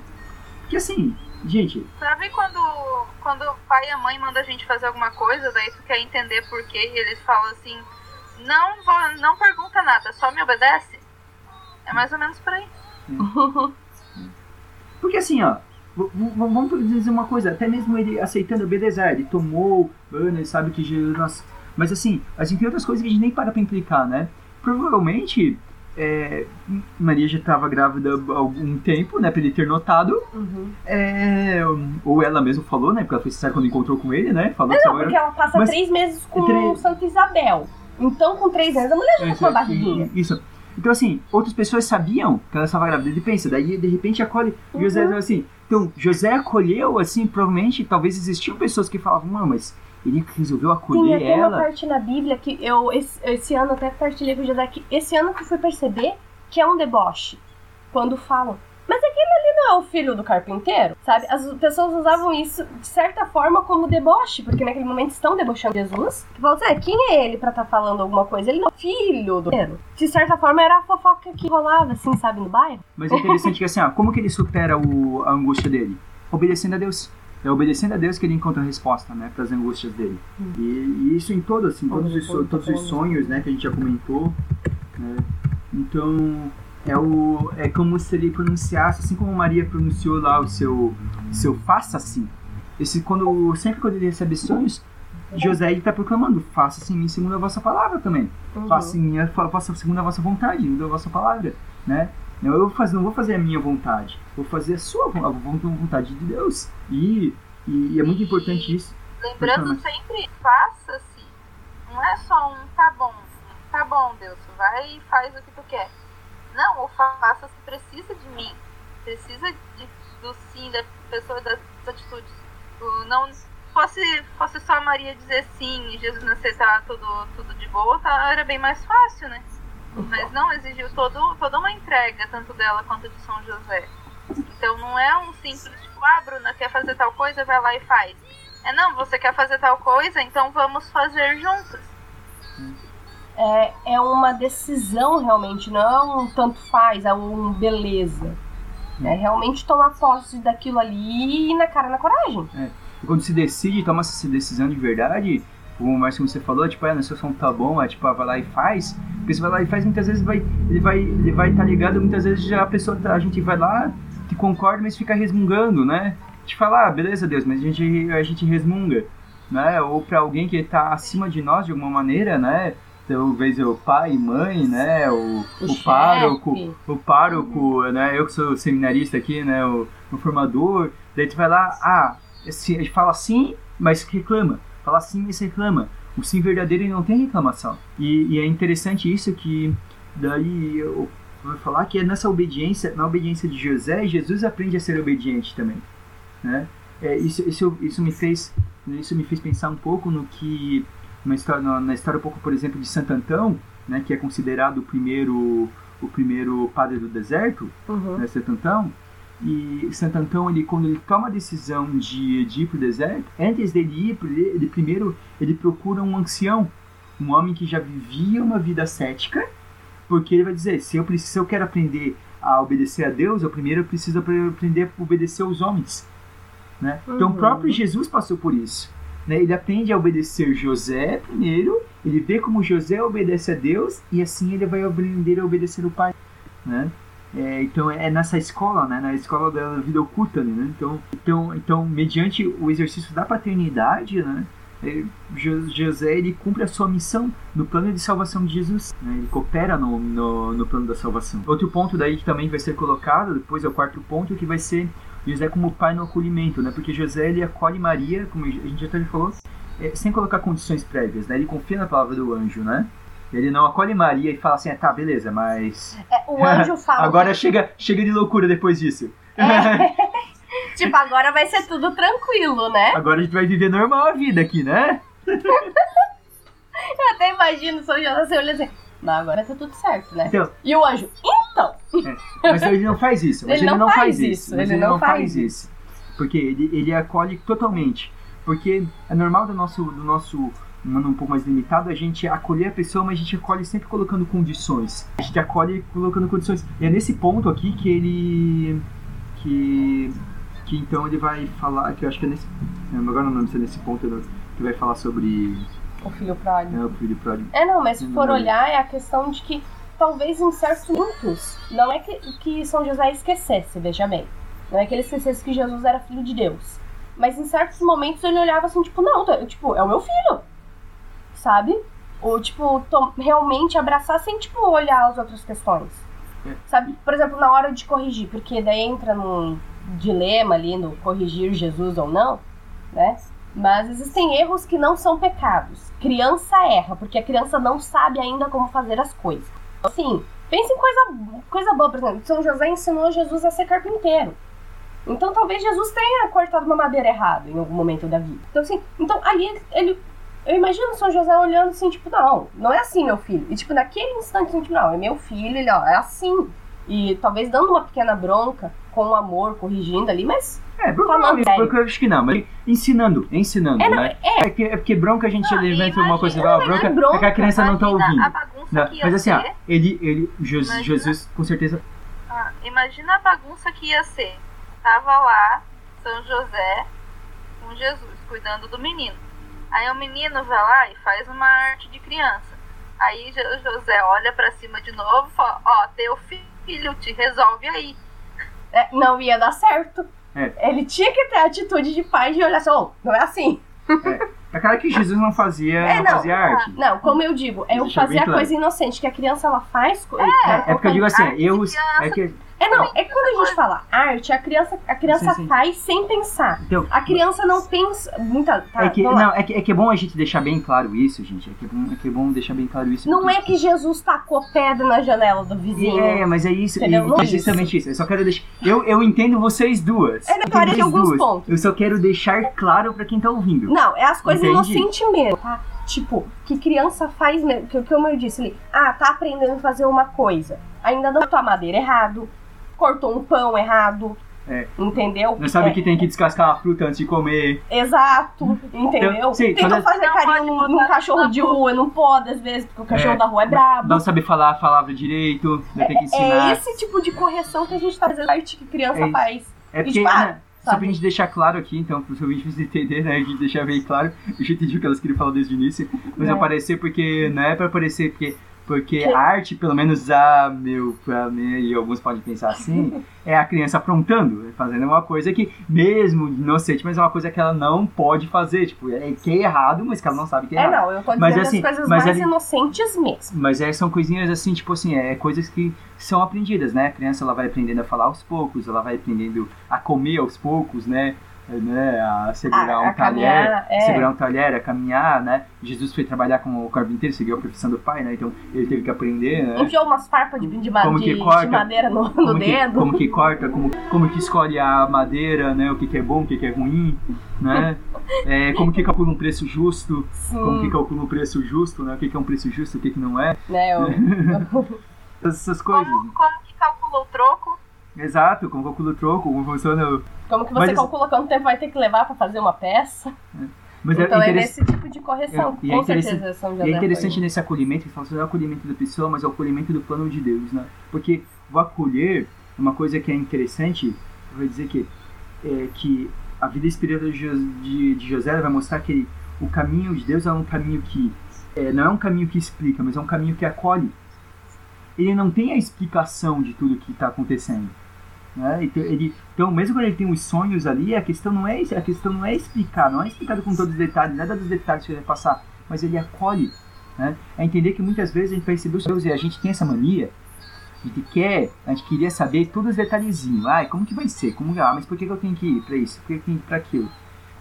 Porque assim, gente, Sabe quando, quando o pai e a mãe mandam a gente fazer alguma coisa, daí tu quer entender por quê, e eles falam assim, não, vou, não pergunta nada, só me obedece? É mais ou menos por aí. Porque assim, ó, vamos dizer uma coisa, até mesmo ele aceitando obedecer, ele tomou ele sabe que Jesus. Mas assim, a gente tem outras coisas que a gente nem para pra implicar, né? Provavelmente, é, Maria já estava grávida há algum tempo, né? Pra ele ter notado. Uhum. É, ou ela mesmo falou, né? Porque ela foi sincera quando encontrou com ele, né? Falou que Não, estava porque ela passa Mas- três meses com Três- Santa Isabel. Então, com três anos, a mulher já tá com uma barriguinha. Isso. Então, assim, outras pessoas sabiam que ela estava grávida. Ele pensa, daí de repente acolhe. Uhum. José assim. Então, José acolheu, assim, provavelmente, talvez existiam pessoas que falavam, não, mas ele resolveu Tem acolher uma ela. parte na Bíblia que eu, esse, esse ano, até partilhei com o José, que esse ano que eu fui perceber que é um deboche. Quando falam, não é o filho do carpinteiro? Sabe? As pessoas usavam isso, de certa forma, como deboche, porque naquele momento estão debochando Jesus. Que falam assim, ah, quem é ele pra estar falando alguma coisa? Ele não é o filho do carpinteiro. De certa forma, era a fofoca que rolava, assim, sabe, no bairro. Mas é interessante que, assim, ó, como que ele supera o, a angústia dele? Obedecendo a Deus. É obedecendo a Deus que ele encontra a resposta, né, para as angústias dele. E, e isso em todos, assim, todos os, so- todos os sonhos, né, que a gente já comentou. né. Então, é, o, é como se ele pronunciasse, assim como Maria pronunciou lá o seu, seu faça assim. Esse, quando, sempre quando ele recebe sonhos, José está proclamando, faça-se em mim segundo a vossa palavra também. Faça em mim a fa- vossa, segundo a vossa vontade, segundo a vossa palavra, né? Não, eu vou fazer, não vou fazer a minha vontade, vou fazer a sua a vo- vontade de Deus. E, e, e é muito importante isso. Lembrando sempre, faça-se. Não é só um tá bom, tá bom, Deus, vai e faz o que tu quer. Não, o faça-se precisa de mim. Precisa de, do sim da pessoa, das atitudes. Não fosse, fosse só a Maria dizer sim e Jesus aceitar tudo, tudo de boa, tá, era bem mais fácil, né? Mas não, exigiu todo, toda uma entrega, tanto dela quanto de São José. Então não é um simples, tipo, ah, Bruna quer fazer tal coisa, vai lá e faz. É não, você quer fazer tal coisa, então vamos fazer juntos. É, é uma decisão realmente, não é um tanto faz, é um beleza. É realmente tomar posse daquilo ali e na cara na coragem. E quando se decide, toma essa decisão de verdade, como mais como você falou, tipo, ah, seu som tá bom, é tipo, ah, vai lá e faz. Porque você vai lá e faz, muitas vezes vai, ele vai ele vai estar ligado, muitas vezes já a pessoa, tá- a gente vai lá, que concorda, mas fica resmungando, né? De falar, ah, beleza, Deus, mas a gente, a gente resmunga, né? Ou pra alguém que tá acima de nós de alguma maneira, né? Talvez o pai, mãe, né? O, O o pároco, o pároco, né? Eu que sou seminarista aqui, né? O, o formador. Daí tu vai lá, ah, ele fala sim, mas reclama. Fala sim, mas reclama. O sim verdadeiro ele não tem reclamação. E, e é interessante isso que daí eu vou falar que é nessa obediência, na obediência de José, Jesus aprende a ser obediente também, né? É, isso, isso, isso me fez isso me fez pensar um pouco no que uma história, na, história um pouco, por exemplo, de Santo Antão, né, que é considerado o primeiro o primeiro padre do deserto, Uhum. né, Santo Antão. E Santo Antão, ele, quando ele toma a decisão de, de ir para o deserto, antes dele ir, pro- ele primeiro ele procura um ancião, um homem que já vivia uma vida cética, porque ele vai dizer, se eu, preciso, se eu quero aprender a obedecer a Deus, eu primeiro preciso apre- aprender a obedecer aos homens. Né? Então o Uhum. próprio Jesus passou por isso. Né? Ele aprende a obedecer José primeiro, ele vê como José obedece a Deus, e assim ele vai aprender a obedecer o Pai. Né? É, então é nessa escola, né, na escola da vida oculta, né? Então, então, então mediante o exercício da paternidade, né, é, José ele cumpre a sua missão no plano de salvação de Jesus, né? ele coopera no, no, no, plano da salvação. Outro ponto daí que também vai ser colocado, depois é o quarto ponto, que vai ser José como pai no acolhimento, né? porque José ele acolhe Maria, como a gente até falou, é, sem colocar condições prévias, né? ele confia na palavra do anjo, né? Ele não acolhe Maria e fala assim, ah, tá, beleza, mas. É, o anjo fala. agora chega, chega de loucura depois disso. É. tipo, agora vai ser tudo tranquilo, né? Agora a gente vai viver normal a vida aqui, né? Eu até imagino São José olhando assim. Agora tá tudo certo, né? Então, e o anjo, então. É, mas ele não faz isso. Mas ele, ele não, faz, isso. Mas ele, ele não, faz isso. Porque ele, ele acolhe totalmente. Porque é normal do nosso, do nosso um pouco mais limitado, a gente acolher a pessoa, mas a gente acolhe sempre colocando condições. A gente acolhe colocando condições. E é nesse ponto aqui que ele. que. que então ele vai falar. que eu acho que é nesse. Agora não lembro se é nesse ponto que vai falar sobre. O filho pródigo. É, o filho pródigo. É, não, mas se for olhar, é a questão de que talvez em certos pontos, não é que, que São José esquecesse, veja bem. Não é que ele esquecesse que Jesus era filho de Deus. Mas em certos momentos ele olhava assim, tipo, não, tipo, é o meu filho sabe? Ou, tipo, realmente abraçar sem, tipo, olhar as outras questões. É. Sabe? Por exemplo, na hora de corrigir, porque daí entra num dilema ali no corrigir Jesus ou não, né? Mas existem erros que não são pecados. Criança erra, porque a criança não sabe ainda como fazer as coisas. Assim, pense em coisa, coisa boa, por exemplo. São José ensinou Jesus a ser carpinteiro. Então talvez Jesus tenha cortado uma madeira errada em algum momento da vida. Então, assim, então ali ele eu imagino São José olhando assim, tipo, não, não é assim, meu filho. E, tipo, naquele instante, assim, tipo, não, é meu filho, ele, ó, é assim. E talvez dando uma pequena bronca, com amor, corrigindo ali, mas. É, bronca eu acho que não, mas ensinando, ensinando, é, não, né? É, é, que, é porque bronca a gente não, levanta uma coisa igual, bronca, bronca é que a criança não tá ouvindo. Não, mas assim, ó, ele, ele, Jesus, Jesus com certeza. Ah, imagina a bagunça que ia ser. Tava lá, São José, com Jesus, cuidando do menino. Aí o menino vai lá e faz uma arte de criança. Aí José olha para cima de novo e fala: Ó, teu filho te resolve aí. É, não ia dar certo. É. Ele tinha que ter a atitude de pai de olhar assim: oh, não é assim. É. é cara que Jesus não fazia, é, não, não, fazia arte. Não, como eu digo, eu fazia a coisa inocente, que a criança ela faz coisa. É, é, porque eu digo assim, eu. É que, é, não, é quando a gente fala arte, a criança, a criança sim, sim. faz sem pensar. Então, a criança não pensa. Muita, tá, é, que, não, é, que, é que é bom a gente deixar bem claro isso, gente. É que é bom, é que é bom deixar bem claro isso. Não é que Jesus tacou pedra na janela do vizinho. É, mas é isso. É, é justamente isso. Eu só quero deixar. Eu, eu entendo vocês duas. É, parei alguns duas. pontos. Eu só quero deixar claro pra quem tá ouvindo. Não, é as coisas inocentes mesmo, tá? Tipo, que criança faz mesmo. Que, que como eu disse ali, ah, tá aprendendo a fazer uma coisa. Ainda não tua madeira errado cortou um pão errado. É. Entendeu? Não sabe é. que tem que descascar a fruta antes de comer. Exato, entendeu? Então, sim, Tentam fazer carinho num, cachorro de rua, não pode às vezes, porque o cachorro é. da rua é brabo. Não sabe falar a palavra direito, tem que é, ensinar. É esse tipo de correção que a gente tá fazendo arte que criança é faz. É porque, tipo, né, só pra gente deixar claro aqui, então, para os ouvintes entender, né? A gente deixar bem claro. Eu já entendi o que elas queriam falar desde o início. Mas é. aparecer porque não é pra aparecer porque porque a arte, pelo menos a meu, pra mim, e alguns podem pensar assim, é a criança aprontando, fazendo uma coisa que, mesmo inocente, mas é uma coisa que ela não pode fazer. Tipo, é que é errado, mas que ela não sabe que é, é errado. É, não, eu tô dizendo mas, assim, as coisas mais ali, inocentes mesmo. Mas é, são coisinhas assim, tipo assim, é coisas que são aprendidas, né? A criança ela vai aprendendo a falar aos poucos, ela vai aprendendo a comer aos poucos, né? Né, a segurar a, um a talher, é. segurar um talher, a caminhar, né? Jesus foi trabalhar como carpinteiro, seguiu a profissão do pai, né? Então ele teve que aprender, né? Enfiou umas farpas de, de, de, corta, de madeira no, no como dedo. Que, como que corta, como, como que escolhe a madeira, né? O que, que é bom, o que, que é ruim, né? É, como que calcula um preço justo, Sim. como que calcula um preço justo, né? O que, que é um preço justo, o que, que não é. Né, eu... Essas coisas. Como, como que calcula o troco? Exato, como calcula o troco, como funciona. Como que você Mas... calcula quanto tempo vai ter que levar para fazer uma peça? É. Mas é então é, é nesse tipo de correção. É, Com é certeza São. E é interessante foi. nesse acolhimento, fala sobre o acolhimento da pessoa, mas é o acolhimento do plano de Deus, né? Porque o acolher, uma coisa que é interessante, eu vou dizer que, é, que a vida espiritual de, de, de José vai mostrar que ele, o caminho de Deus é um caminho que é, não é um caminho que explica, mas é um caminho que acolhe. ele não tem a explicação de tudo que está acontecendo. Né? Então, ele, então, mesmo quando ele tem os sonhos ali, a questão não é a questão não é explicar, não é explicado com todos os detalhes, nada dos detalhes que ele vai passar, mas ele acolhe. Né? É entender que muitas vezes a gente vai receber os Deus e a gente tem essa mania, a gente quer, a gente queria saber todos os detalhezinhos. Ai, como que vai ser? Como, ah, mas por que eu tenho que ir para isso? Por que eu tenho que ir para aquilo?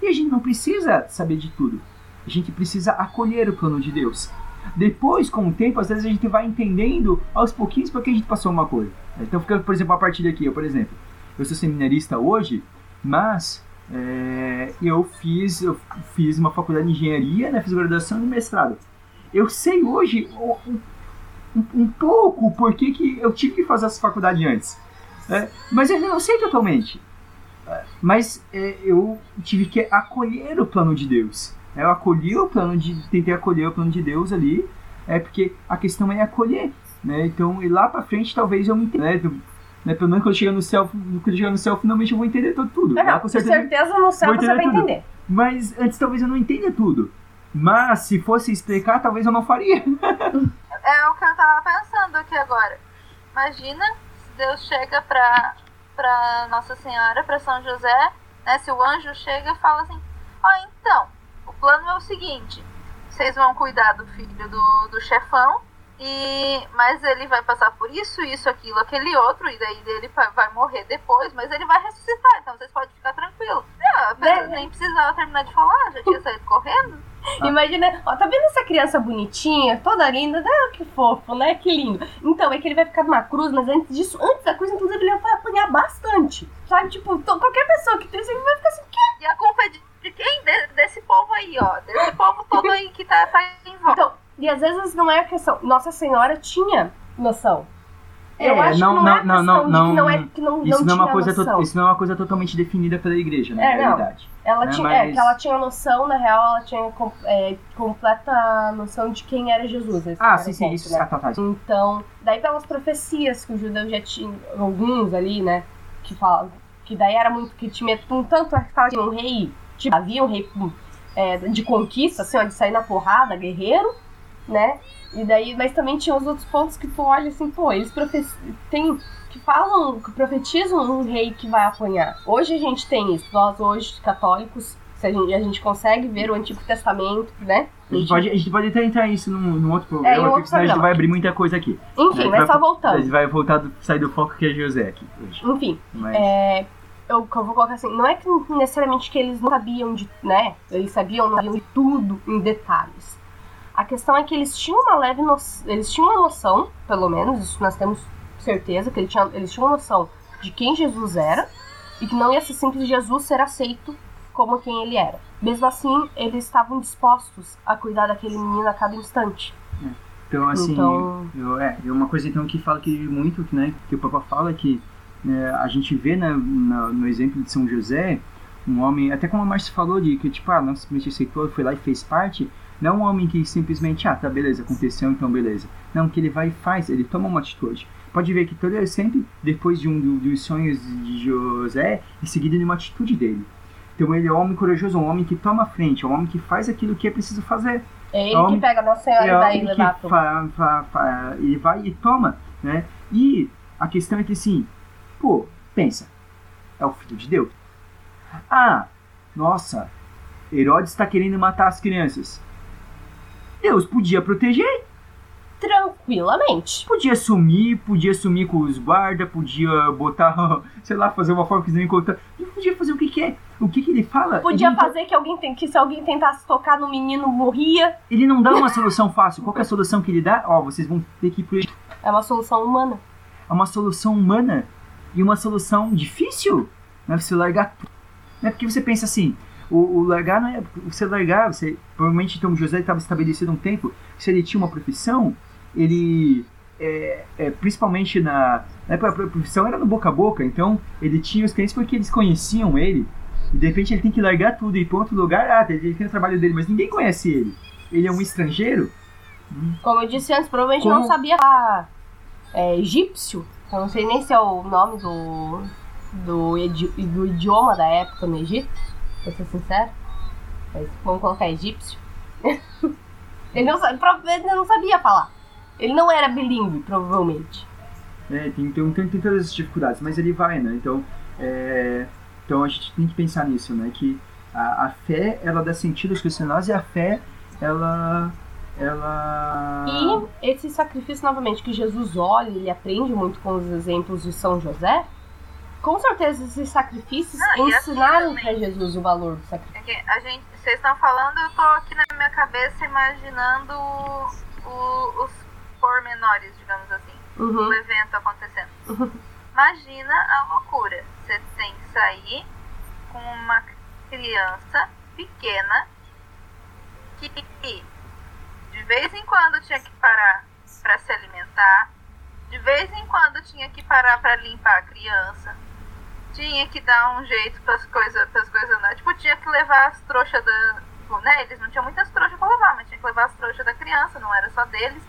E a gente não precisa saber de tudo. A gente precisa acolher o plano de Deus. Depois, com o tempo, às vezes a gente vai entendendo aos pouquinhos porque a gente passou uma coisa. Então, fica, por exemplo, a partir daqui, eu, por exemplo, eu sou seminarista hoje, mas é, eu fiz eu fiz uma faculdade de engenharia, né, fiz graduação e mestrado. Eu sei hoje um, um, um pouco por que, que eu tive que fazer essa faculdade antes. É, mas eu não sei totalmente. Mas é, eu tive que acolher o plano de Deus. Eu acolhi o plano de. tentei acolher o plano de Deus ali, é porque a questão é acolher. Né? Então, e lá pra frente talvez eu me entenda. Né? Né? Pelo menos quando eu chegar no céu, quando eu chegar no céu, finalmente eu vou entender tudo. tudo. Não, não, com certeza, certeza no céu você vai tudo. entender. Mas antes talvez eu não entenda tudo. Mas se fosse explicar, talvez eu não faria. é o que eu tava pensando aqui agora. Imagina se Deus chega pra, pra Nossa Senhora, pra São José, né? Se o anjo chega e fala assim, ó, oh, então, plano é o seguinte, vocês vão cuidar do filho do, do chefão, e, mas ele vai passar por isso, isso, aquilo, aquele outro, e daí ele vai morrer depois, mas ele vai ressuscitar, então vocês podem ficar tranquilos. É, nem precisava terminar de falar, já tinha saído correndo. Ah. Imagina, ó, tá vendo essa criança bonitinha, toda linda? Ah, que fofo, né? Que lindo. Então, é que ele vai ficar numa cruz, mas antes disso, antes da cruz, inclusive, ele vai apanhar bastante. Sabe? Tipo, qualquer pessoa que tem isso vai ficar assim, o quê? E a culpa é de, de quem? De, desse povo aí, ó. Desse povo todo aí que tá, tá em volta. Então, e às vezes não é a questão. Nossa Senhora tinha noção. É, eu acho não, que não, não, é não, não, não, não, é que não, isso não, é uma coisa to, isso não é uma coisa totalmente definida pela igreja, na é, realidade. Ela né? tinha, Mas... é, que ela tinha noção, na real, ela tinha é, completa noção de quem era Jesus. Ah, sim, sim, isso né? tá, tá, Então, daí pelas profecias que os judeus já tinham, alguns ali, né, que falam, que daí era muito que tinha um tanto que um rei, tipo, havia um rei é, de conquista, assim, ó, de sair na porrada, guerreiro, né? E daí, mas também tinha os outros pontos que tu olha assim, pô, eles profe tem que falam, que profetizam um rei que vai apanhar. Hoje a gente tem isso, nós hoje católicos, a gente, a gente consegue ver o Antigo Testamento, né? A gente, pode, a gente pode até entrar isso num, num outro programa, é, um outro programa. a gente vai abrir muita coisa aqui. Enfim, mas só voltando. A gente vai voltar, do, sair do foco que é José aqui hoje. Enfim, mas... é, eu, eu, vou colocar assim, não é que necessariamente que eles não sabiam de, né? Eles sabiam, não sabiam de tudo em detalhes. A questão é que eles tinham uma leve noção, eles tinham uma noção, pelo menos, isso nós temos certeza, que eles tinham, eles tinham uma noção de quem Jesus era e que não ia ser simples Jesus ser aceito como quem ele era. Mesmo assim, eles estavam dispostos a cuidar daquele menino a cada instante. Então, assim, então... Eu, é, uma coisa então que fala que muito, né, que o Papa fala é que né, a gente vê né, na, no exemplo de São José, um homem, até como a Márcia falou, de que, tipo, ah, não simplesmente aceitou, foi lá e fez parte, não um homem que simplesmente, ah, tá, beleza, aconteceu, então beleza. Não, que ele vai e faz, ele toma uma atitude. Pode ver que todo é sempre depois de um do, dos sonhos de José, em seguida de uma atitude dele. Então ele é um homem corajoso, um homem que toma a frente, é um homem que faz aquilo que é preciso fazer. É ele é que pega a Nossa Senhora é e vai levar fa, fa, fa, Ele vai e toma, né? E a questão é que assim, pô, pensa, é o filho de Deus. Ah, nossa, Herodes está querendo matar as crianças. Deus podia proteger. Tranquilamente. Podia sumir, podia sumir com os guardas, podia botar, sei lá, fazer uma forma que eles não encontrar. Ele podia fazer o que quer. O que, que ele fala? Podia ele fazer que alguém tem, que se alguém tentasse tocar no menino morria. Ele não dá uma solução fácil. Qual é a solução que ele dá? Ó, oh, vocês vão ter que ir pro É uma solução humana. É uma solução humana e uma solução difícil. Não é você largar tudo. Não é porque você pensa assim, o, o largar não é. Você largar, você. Provavelmente então José estava estabelecido um tempo. Se ele tinha uma profissão, ele. É, é, principalmente na. Na época a profissão era no boca a boca, então ele tinha os clientes porque eles conheciam ele. E de repente ele tem que largar tudo e ir para outro lugar. Ah, ele tem o trabalho dele, mas ninguém conhece ele. Ele é um estrangeiro. Como eu disse antes, provavelmente Como... não sabia falar é, egípcio. Eu não sei nem se é o nome do, do, do idioma da época no Egito pra ser sincero. Mas vamos colocar egípcio. ele, não, ele não sabia falar. Ele não era bilíngue, provavelmente. É, tem, tem, tem, tem todas as dificuldades, mas ele vai, né? Então, é, então a gente tem que pensar nisso, né? Que a, a fé, ela dá sentido aos cristãos e a fé, ela... ela... E esse sacrifício, novamente, que Jesus olha, ele aprende muito com os exemplos de São José, com certeza esses sacrifícios Ah, assim ensinaram também. para Jesus o valor do sacrifício. É que a gente, vocês estão falando, eu tô aqui na minha cabeça imaginando o- os pormenores, digamos assim, Uhum. do evento acontecendo. Imagina a loucura. Você tem que sair com uma criança pequena que de vez em quando tinha que parar para se alimentar, de vez em quando tinha que parar para limpar a criança, tinha que dar um jeito para as coisas, para as coisas andar. Tipo, tinha que levar as trouxas da, tipo, né? Eles não tinham muitas trouxas para levar, mas tinha que levar as trouxas da criança, não era só deles.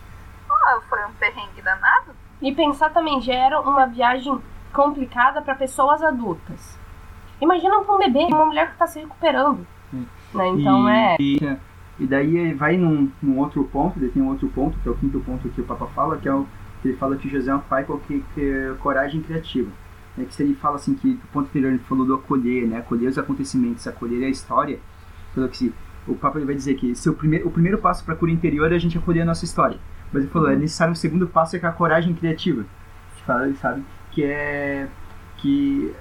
Ah, foi um perrengue danado. E pensar também, já era uma viagem complicada para pessoas adultas. Imagina pra um bebê, uma mulher que tá se recuperando. Hum. Né? Então e, é. E, e daí vai num, num outro ponto, daí tem um outro ponto, que é o quinto ponto que o Papa fala, que é o que ele fala que José é um pai com que, que, coragem criativa. É que se ele fala assim que o ponto anterior ele falou do acolher, né? Acolher os acontecimentos, acolher a história. Falou que se, o Papa ele vai dizer que se o, primeiro, o primeiro passo para a cura interior é a gente acolher a nossa história. Mas ele falou, é necessário um segundo passo é é a coragem criativa. Ele fala, ele sabe, que é que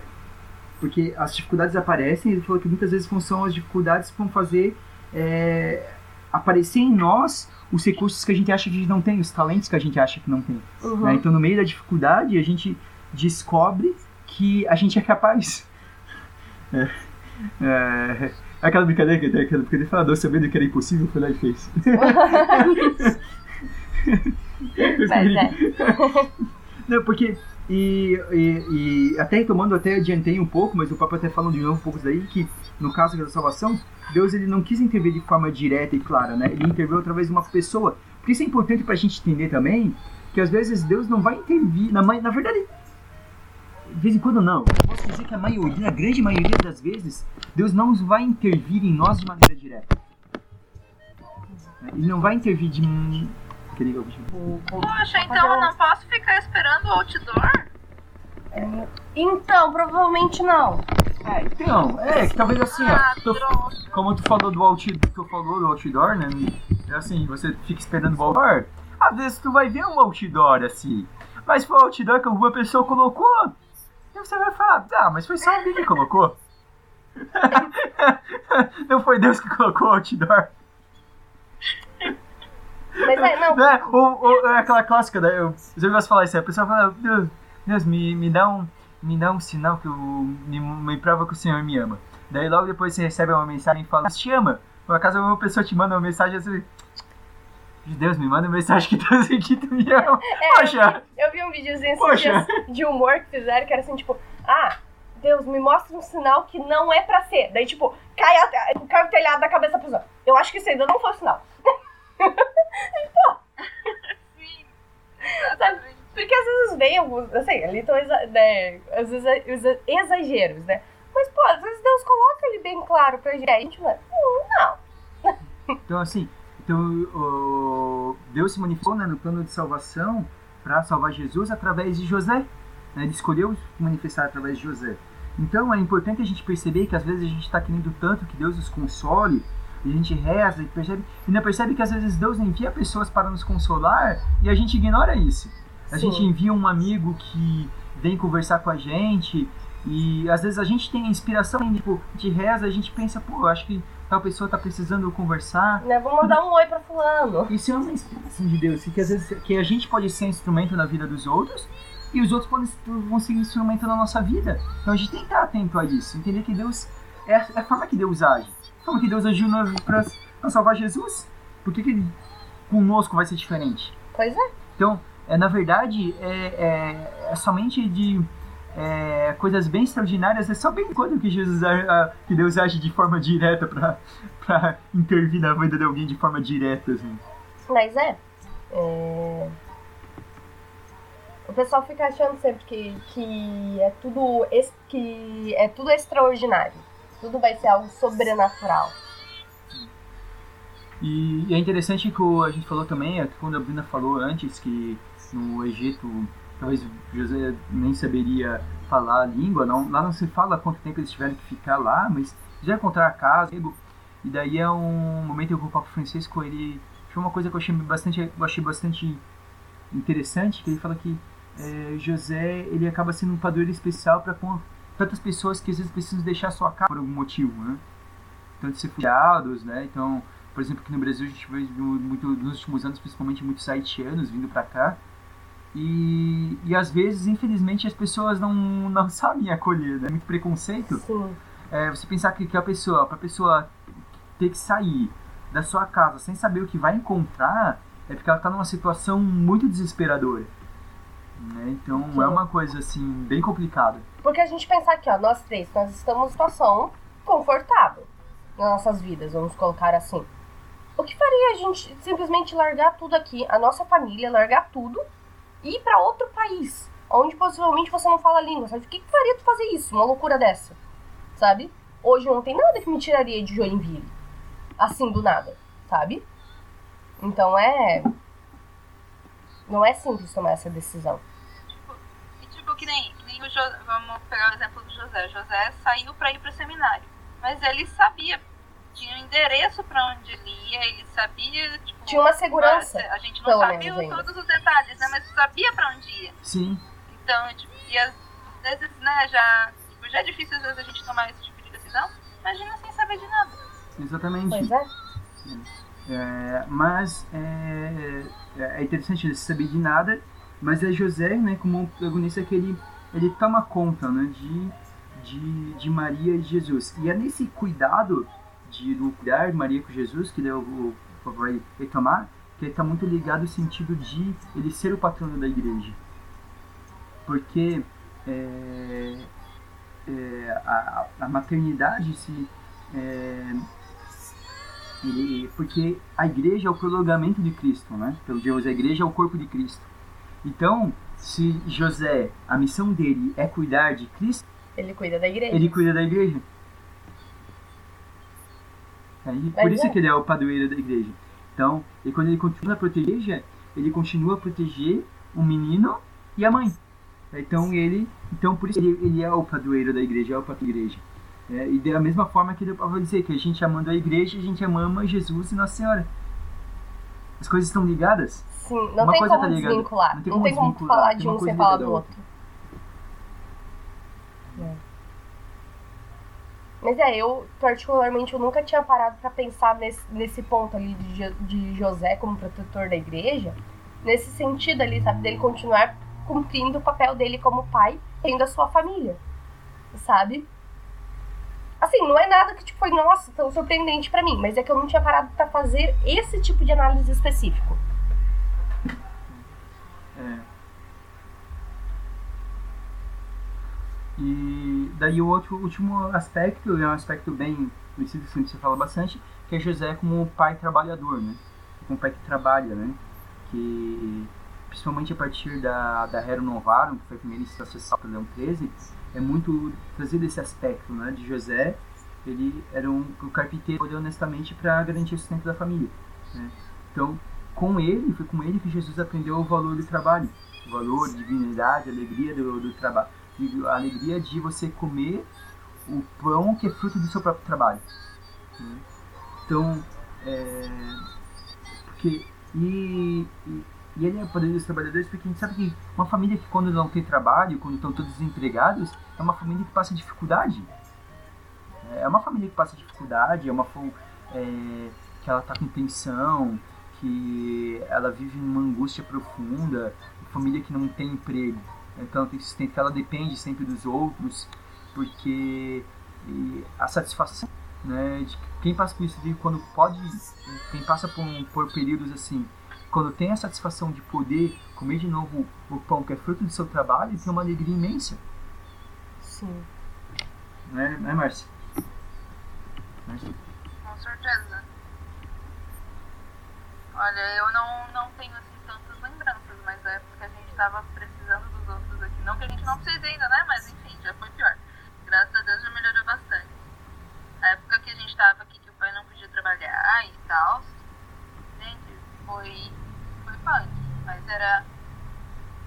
porque as dificuldades aparecem, ele falou que muitas vezes são as dificuldades que vão fazer é, aparecer em nós os recursos que a gente acha que a gente não tem, os talentos que a gente acha que não tem. Uhum. né? Então, no meio da dificuldade, a gente descobre que a gente é capaz. É, é, aquela brincadeira que aquela brincadeira falador sabendo que era impossível, foi lá e fez. Mas é. Não, porque. E, e, e até retomando, até adiantei um pouco, mas o Papa até falando de novo um pouco daí, que no caso da salvação, Deus ele não quis intervir de forma direta e clara, né? Ele interveio através de uma pessoa. Porque isso é importante pra gente entender também, que às vezes Deus não vai intervir, na, na verdade, de vez em quando não. Eu posso dizer que a maioria, a grande maioria das vezes, Deus não vai intervir em nós de maneira direta. Ele não vai intervir de... Queria- O- o- Poxa, então eu não posso ficar esperando o outdoor? Então, provavelmente não. É, então, é, que talvez assim, Ah, ó, tu- como tu falou do outdoor, tu falou do outdoor, né? É assim, você fica esperando o outdoor. Às vezes tu vai ver um outdoor assim, mas foi um outdoor que alguma pessoa colocou. E você vai falar, ah, mas foi só alguém que colocou. Não foi Deus que colocou o outdoor. Mas é, não. Né? Ou, ou é aquela clássica, né? Eu, eu gosto de falar isso, a pessoa fala, Deus, Deus me, me, dá um, me dá um sinal que eu, me, me prova que o Senhor me ama. Daí logo depois você recebe uma mensagem e fala, Deus te ama. Por acaso uma pessoa te manda uma mensagem assim, Deus, me manda uma mensagem que Deus que tu me ama. Poxa, Eu vi um videozinho esses dias de humor que fizeram, que era assim, tipo, ah, Deus, me mostra um sinal que não é pra ser. Daí, tipo, cai, a, cai o telhado da cabeça da pessoa. Eu acho que isso ainda não foi sinal. Sabe? Porque às vezes vem alguns, assim, ali estão né, às vezes exa- exageros, né? Mas, pô, às vezes Deus coloca ali bem claro pra gente, não. Então, assim, então, Deus se manifestou né, no plano de salvação para salvar Jesus através de José. né? Ele escolheu se manifestar através de José. Então, é importante a gente perceber que às vezes a gente está querendo tanto que Deus nos console, e a gente reza e percebe, e não percebe que às vezes Deus envia pessoas para nos consolar e a gente ignora isso. A Sim. gente envia um amigo que vem conversar com a gente e às vezes a gente tem a inspiração, tipo, de reza, a gente pensa, pô, acho que tal pessoa tá precisando conversar. Né? Vou mandar um oi pra fulano. Isso é uma inspiração de Deus, que às vezes que a gente pode ser instrumento na vida dos outros e os outros podem, vão ser instrumento na nossa vida. Então a gente tem que estar atento a isso, entender que Deus é a, é a forma que Deus age. A forma que Deus agiu para salvar Jesus. Por que, que ele conosco vai ser diferente? Pois é. Então, é, na verdade, é, é, é somente de é, coisas bem extraordinárias, é só bem quando que Jesus a- que Deus age de forma direta para intervir na vida de alguém de forma direta, assim. Mas é. é, O pessoal fica achando sempre que, que é tudo que é tudo extraordinário. Tudo vai ser algo sobrenatural. E, é interessante que o, a gente falou também, é quando a Bruna falou antes que no Egito talvez José nem saberia falar a língua, não, lá não se fala quanto tempo eles tiveram que ficar lá, mas já encontrar a casa, e daí é um momento em que o Papa Francisco, ele foi uma coisa que eu achei bastante, eu achei bastante interessante, que ele fala que é, José, ele acaba sendo um padroeiro especial para tantas pessoas que às vezes precisam deixar sua casa por algum motivo, né? Tanto refugiados, né? Então, por exemplo, aqui no Brasil a gente vê muito, nos últimos anos, principalmente muitos haitianos vindo para cá, e, e às vezes, infelizmente, as pessoas não, não sabem acolher, né? Muito preconceito. Sim. É, você pensar que, que a pessoa, pra pessoa ter que sair da sua casa sem saber o que vai encontrar, é porque ela está numa situação muito desesperadora. Né? Então Sim. é uma coisa assim, bem complicada. Porque a gente pensar aqui, ó, nós três, nós estamos numa situação confortável nas nossas vidas, vamos colocar assim. O que faria a gente simplesmente largar tudo aqui, a nossa família, largar tudo ir para outro país, onde possivelmente você não fala a língua, sabe? O que, que faria tu fazer isso? Uma loucura dessa, sabe? Hoje não tem nada que me tiraria de Joinville, assim do nada, sabe? Então é. Não é simples tomar essa decisão. Que nem, que nem o José, vamos pegar o exemplo do José. José saiu para ir pro seminário, mas ele sabia tinha um endereço para onde ele ia, ele sabia. Tipo, tinha uma segurança. A gente não sabia todos os detalhes, né? Mas sabia para onde ia. Sim. Então, tipo, e às vezes, né, já, tipo, já é difícil às vezes a gente tomar esse tipo de decisão. Imagina sem saber de nada. Exatamente. Pois é. é mas é, é, é interessante ele saber de nada, mas é José, né, como um protagonista que ele, ele toma conta, né, de, de, de Maria e Jesus. E é nesse cuidado de cuidar Maria com Jesus, que ele o, o, vai retomar, que ele está muito ligado ao sentido de ele ser o patrono da igreja. Porque é, é, a, a, maternidade se. É, ele, porque a igreja é o prolongamento de Cristo, né? Pelo Deus, a igreja é o corpo de Cristo. Então, se José, a missão dele é cuidar de Cristo, ele cuida da igreja. Ele cuida da igreja. Aí, por isso é. que ele é o padroeiro da igreja. Então, e quando ele continua a proteger, ele continua a proteger o menino e a mãe. Então ele, então por isso ele, ele é o padroeiro da igreja, é o padroeiro da igreja. É, e da mesma forma que ele pode dizer que a gente amando a igreja, a gente ama Jesus e Nossa Senhora. As coisas estão ligadas? Sim, não Uma tem como tá desvincular. Não tem como, não tem como falar de um sem falar do outro. É. Mas é, eu particularmente eu nunca tinha parado para pensar nesse, nesse ponto ali de, de José como protetor da igreja, nesse sentido ali, sabe, dele continuar cumprindo o papel dele como pai, tendo a sua família, sabe? Assim, não é nada que tipo, foi, nossa, tão surpreendente para mim, mas é que eu não tinha parado para fazer esse tipo de análise específico. É. E daí o outro último aspecto, é um aspecto bem conhecido, assim, que você fala bastante, que é José como pai trabalhador, né? Como pai que trabalha, né? Que principalmente a partir da, da Hero Novarum, que foi a primeira instituição para Leão XIII, é muito trazido esse aspecto, né? De José, ele era um, um carpinteiro honestamente para garantir o sustento da família, né? Então, com ele, foi com ele que Jesus aprendeu o valor do trabalho, o valor, dignidade, alegria do, do trabalho a alegria de você comer o pão que é fruto do seu próprio trabalho. Então, é, porque, e, e, e, ele é o poder dos trabalhadores porque a gente sabe que uma família que quando não tem trabalho, quando estão todos desempregados, é uma família que passa dificuldade. É uma família que passa dificuldade, é uma é, que ela está com tensão, que ela vive numa angústia profunda, família que não tem emprego então tem sustento que ela depende sempre dos outros, porque a satisfação né, de quem passa por isso, de quando pode, quem passa por, por períodos assim, quando tem a satisfação de poder comer de novo o pão que é fruto do seu trabalho, tem uma alegria imensa. Sim. Né, né Márcia? Com certeza. Olha, eu não, não tenho assim tantas lembranças, mas é porque a gente estava precisando. Não que a gente não precise ainda, né? Mas enfim, já foi pior. Graças a Deus já melhorou bastante. A época que a gente tava aqui, que o pai não podia trabalhar e tal, gente, foi, foi punk. Mas era.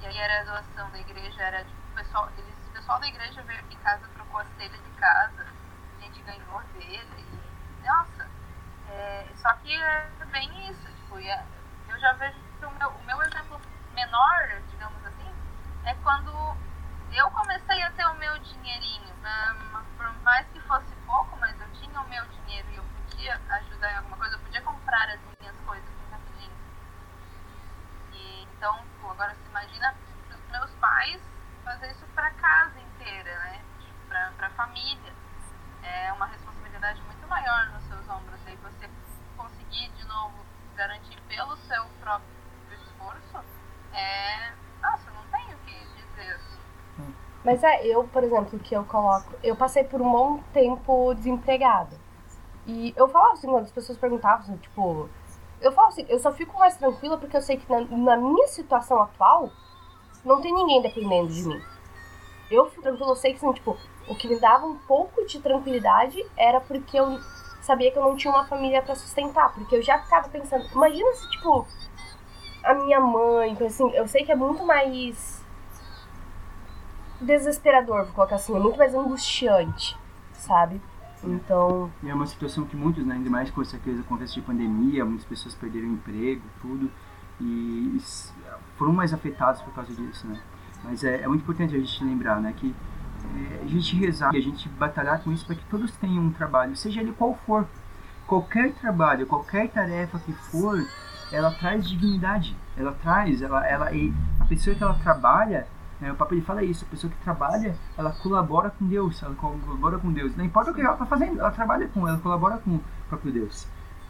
E aí era a doação da igreja, era tipo, o pessoal, eles, o pessoal da igreja veio aqui em casa, trocou a telha de casa, a gente ganhou dele. E, nossa, é, só que é bem isso, tipo, é, eu já vejo o meu, o meu exemplo menor, digamos é quando eu comecei a ter o meu dinheirinho, né? por mais que fosse pouco, mas eu tinha o meu dinheiro e eu podia ajudar em alguma coisa, eu podia comprar as minhas coisas rapidinho. E, então, agora você imagina os meus pais fazer isso para casa inteira, né? Para a família. É uma responsabilidade muito maior nos seus ombros. E você conseguir, de novo, garantir pelo seu próprio esforço, é. Nossa, Mas é, eu, por exemplo, que eu coloco. Eu passei por um bom tempo desempregada. E eu falava assim, quando as pessoas perguntavam, assim, tipo. Eu falo assim, eu só fico mais tranquila porque eu sei que na, na minha situação atual, não tem ninguém dependendo de mim. Eu fico tranquila, eu sei que, assim, tipo, o que me dava um pouco de tranquilidade era porque eu sabia que eu não tinha uma família para sustentar. Porque eu já ficava pensando, imagina se, tipo, a minha mãe, assim, eu sei que é muito mais desesperador, vou colocar assim, é muito mais angustiante, sabe? Então. E é uma situação que muitos, né, ainda mais com essa coisa, contexto de pandemia, muitas pessoas perderam emprego, tudo, e foram mais afetados por causa disso, né? Mas é, é muito importante a gente lembrar, né, que é, a gente rezar, a gente batalhar com isso para que todos tenham um trabalho, seja ele qual for. Qualquer trabalho, qualquer tarefa que for, ela traz dignidade, ela traz, ela, ela, a pessoa que ela trabalha, né, o papo ele fala isso, a pessoa que trabalha, ela colabora com Deus, ela colabora com Deus. Não importa o que ela está fazendo, ela trabalha com, ela colabora com o próprio Deus.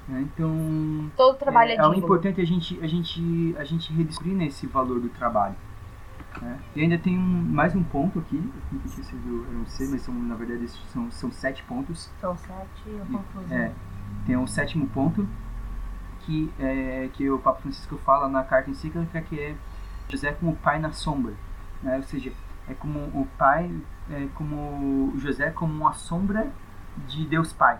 Né? Então, todo trabalho é, é, é importante a gente, a gente, a gente redescobrir nesse valor do trabalho. Né? E ainda tem um, mais um ponto aqui, não sei se eu não sei, mas são, na verdade são, são sete pontos. São sete, eu confuso. É, tem um sétimo ponto que, é, que o Papa Francisco fala na carta encíclica que é José como pai na sombra. Né? Ou seja, é como o pai, é como José como uma sombra de Deus Pai,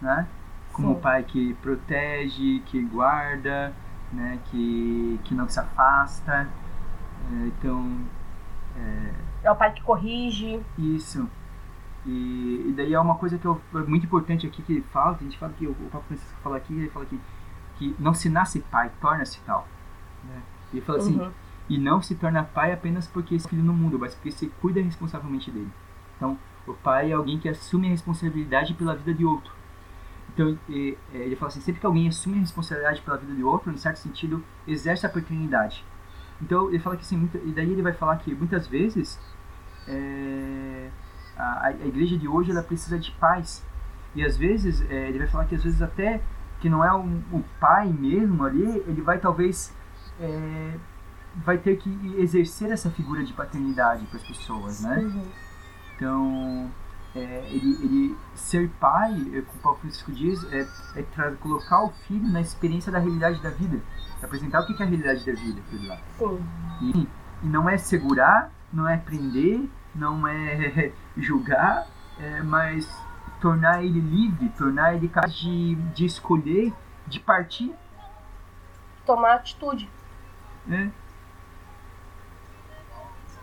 né? Como o pai que protege, que guarda, né? Que, que não se afasta. É, então é... é o pai que corrige. Isso. E, e, daí é uma coisa que eu, é muito importante aqui que ele fala, que a gente fala que o, o Papa Francisco fala aqui, ele fala que, que não se nasce pai, torna-se tal. Né? Ele fala assim, uhum e não se torna pai apenas porque é filho no mundo, mas porque se cuida responsavelmente dele. Então, o pai é alguém que assume a responsabilidade pela vida de outro. Então, ele fala assim, sempre que alguém assume a responsabilidade pela vida de outro, em certo sentido, exerce a paternidade. Então, ele fala que assim, e daí ele vai falar que muitas vezes é, a, a, igreja de hoje ela precisa de pais. E às vezes, é, ele vai falar que às vezes até que não é um, o pai mesmo ali, ele vai talvez é, vai ter que exercer essa figura de paternidade para as pessoas, né? Uhum. Então, é, ele, ele, ser pai, é, como o Paulo Francisco diz, é, é colocar o filho na experiência da realidade da vida, apresentar o que é a realidade da vida para ele lá. E, e não é segurar, não é prender, não é julgar, é, mas tornar ele livre, tornar ele capaz de, de escolher, de partir. Tomar atitude. É.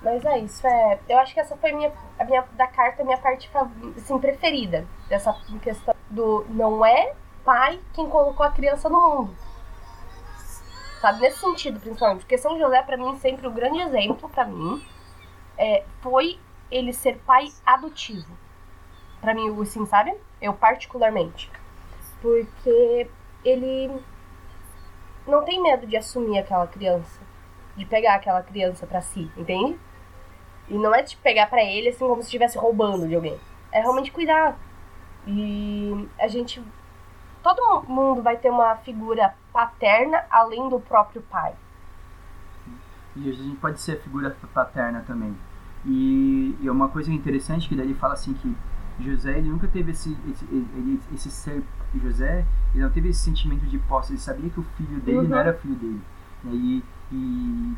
Mas é isso, é. Eu acho que essa foi minha, a minha da carta a minha parte assim, preferida dessa questão do não é pai quem colocou a criança no mundo. Sabe, nesse sentido, principalmente, porque São José para mim sempre o um grande exemplo para mim é, foi ele ser pai adotivo. Para mim, assim, sabe? Eu particularmente. Porque ele não tem medo de assumir aquela criança, de pegar aquela criança para si, entende? E não é de pegar para ele assim como se estivesse roubando de alguém. É realmente cuidar. E a gente. Todo mundo vai ter uma figura paterna além do próprio pai. E a gente pode ser a figura paterna também. E, e é uma coisa interessante que daí ele fala assim que José ele nunca teve esse, esse, ele, esse ser José ele não teve esse sentimento de posse ele sabia que o filho dele uhum. não era filho dele e, e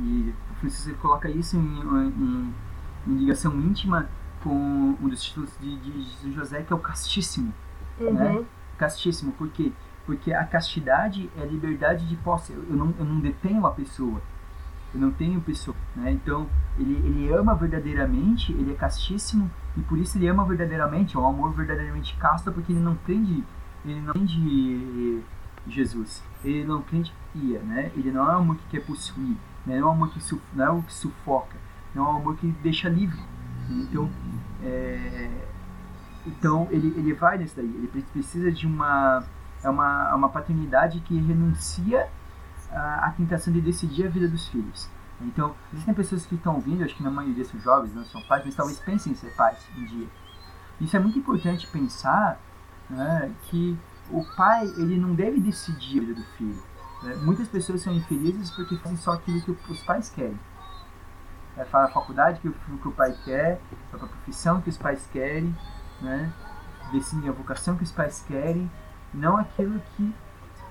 e Francisco coloca isso em, em, em, ligação íntima com um dos títulos de, de, José, que é o castíssimo. Uhum. Né? Castíssimo, por quê? Porque a castidade é a liberdade de posse. Eu não, eu não detenho a pessoa. eu não tenho pessoa, né? Então, ele, ele ama verdadeiramente, ele é castíssimo, e por isso ele ama verdadeiramente, é um amor verdadeiramente casto, porque ele não prende, ele não prende Jesus, ele não prende ia, né? Ele não é um amor que quer possuir, né? não é um amor que, suf, não é um que sufoca, é um amor que deixa livre. Então, é, então ele, ele vai nesse daí, ele precisa de uma, é uma, uma paternidade que renuncia a, tentação de decidir a vida dos filhos. Então, existem pessoas que estão ouvindo, acho que na maioria são jovens, não são pais, mas talvez pensem em ser pais um dia. Isso é muito importante pensar né, que o pai ele não deve decidir a vida do filho. Né? Muitas pessoas são infelizes porque fazem só aquilo que os pais querem. É a faculdade que o, que o pai quer, a profissão que os pais querem, né? decidem a vocação que os pais querem, não aquilo que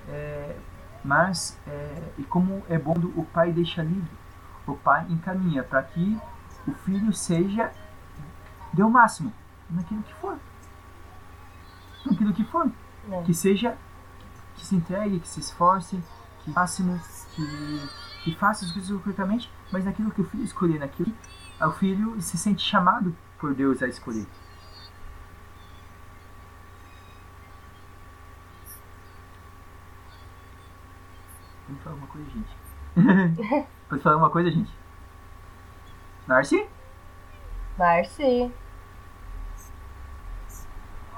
é, mas, é, e como é bom o pai deixa livre, o pai encaminha para que o filho seja, dê o máximo naquilo que for. Naquilo que for. É. Que seja, que se entregue, que se esforce, que máximo, que, que faça as coisas corretamente, mas naquilo que o filho escolher, naquilo que o filho se sente chamado por Deus a escolher. Pode falar uma coisa, gente. Pode falar uma coisa, gente. Narci? Narci.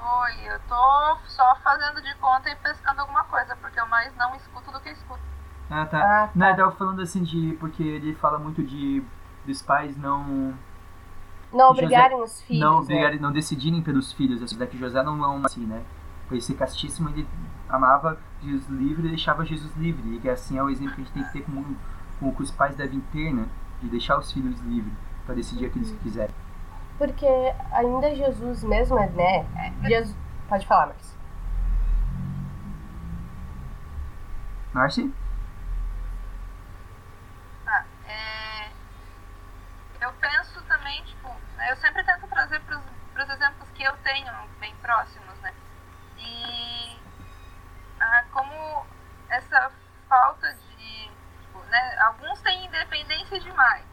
Oi, eu tô só fazendo de conta e pescando alguma coisa, porque eu mais não escuto do que escuto. Ah, tá. Ah, tá. Não, eu tava falando assim de. Porque ele fala muito de. dos pais não. Não obrigarem José, os filhos. Não obrigarem, né? não decidirem pelos filhos. Essa daqui José não, não assim, né? Por ser castíssimo, ele amava Jesus livre e deixava Jesus livre. E assim é o exemplo que a gente tem que ter com, com o que os pais devem ter, né? De deixar os filhos livres para decidir aquilo que quiserem. Porque ainda Jesus mesmo, né? Jesus... Pode falar, Marcia. Marci? Ah, é... Eu penso também, tipo, eu sempre tento trazer para os exemplos que eu tenho bem próximos, né? E ah, como essa falta de. Tipo, né, alguns têm independência demais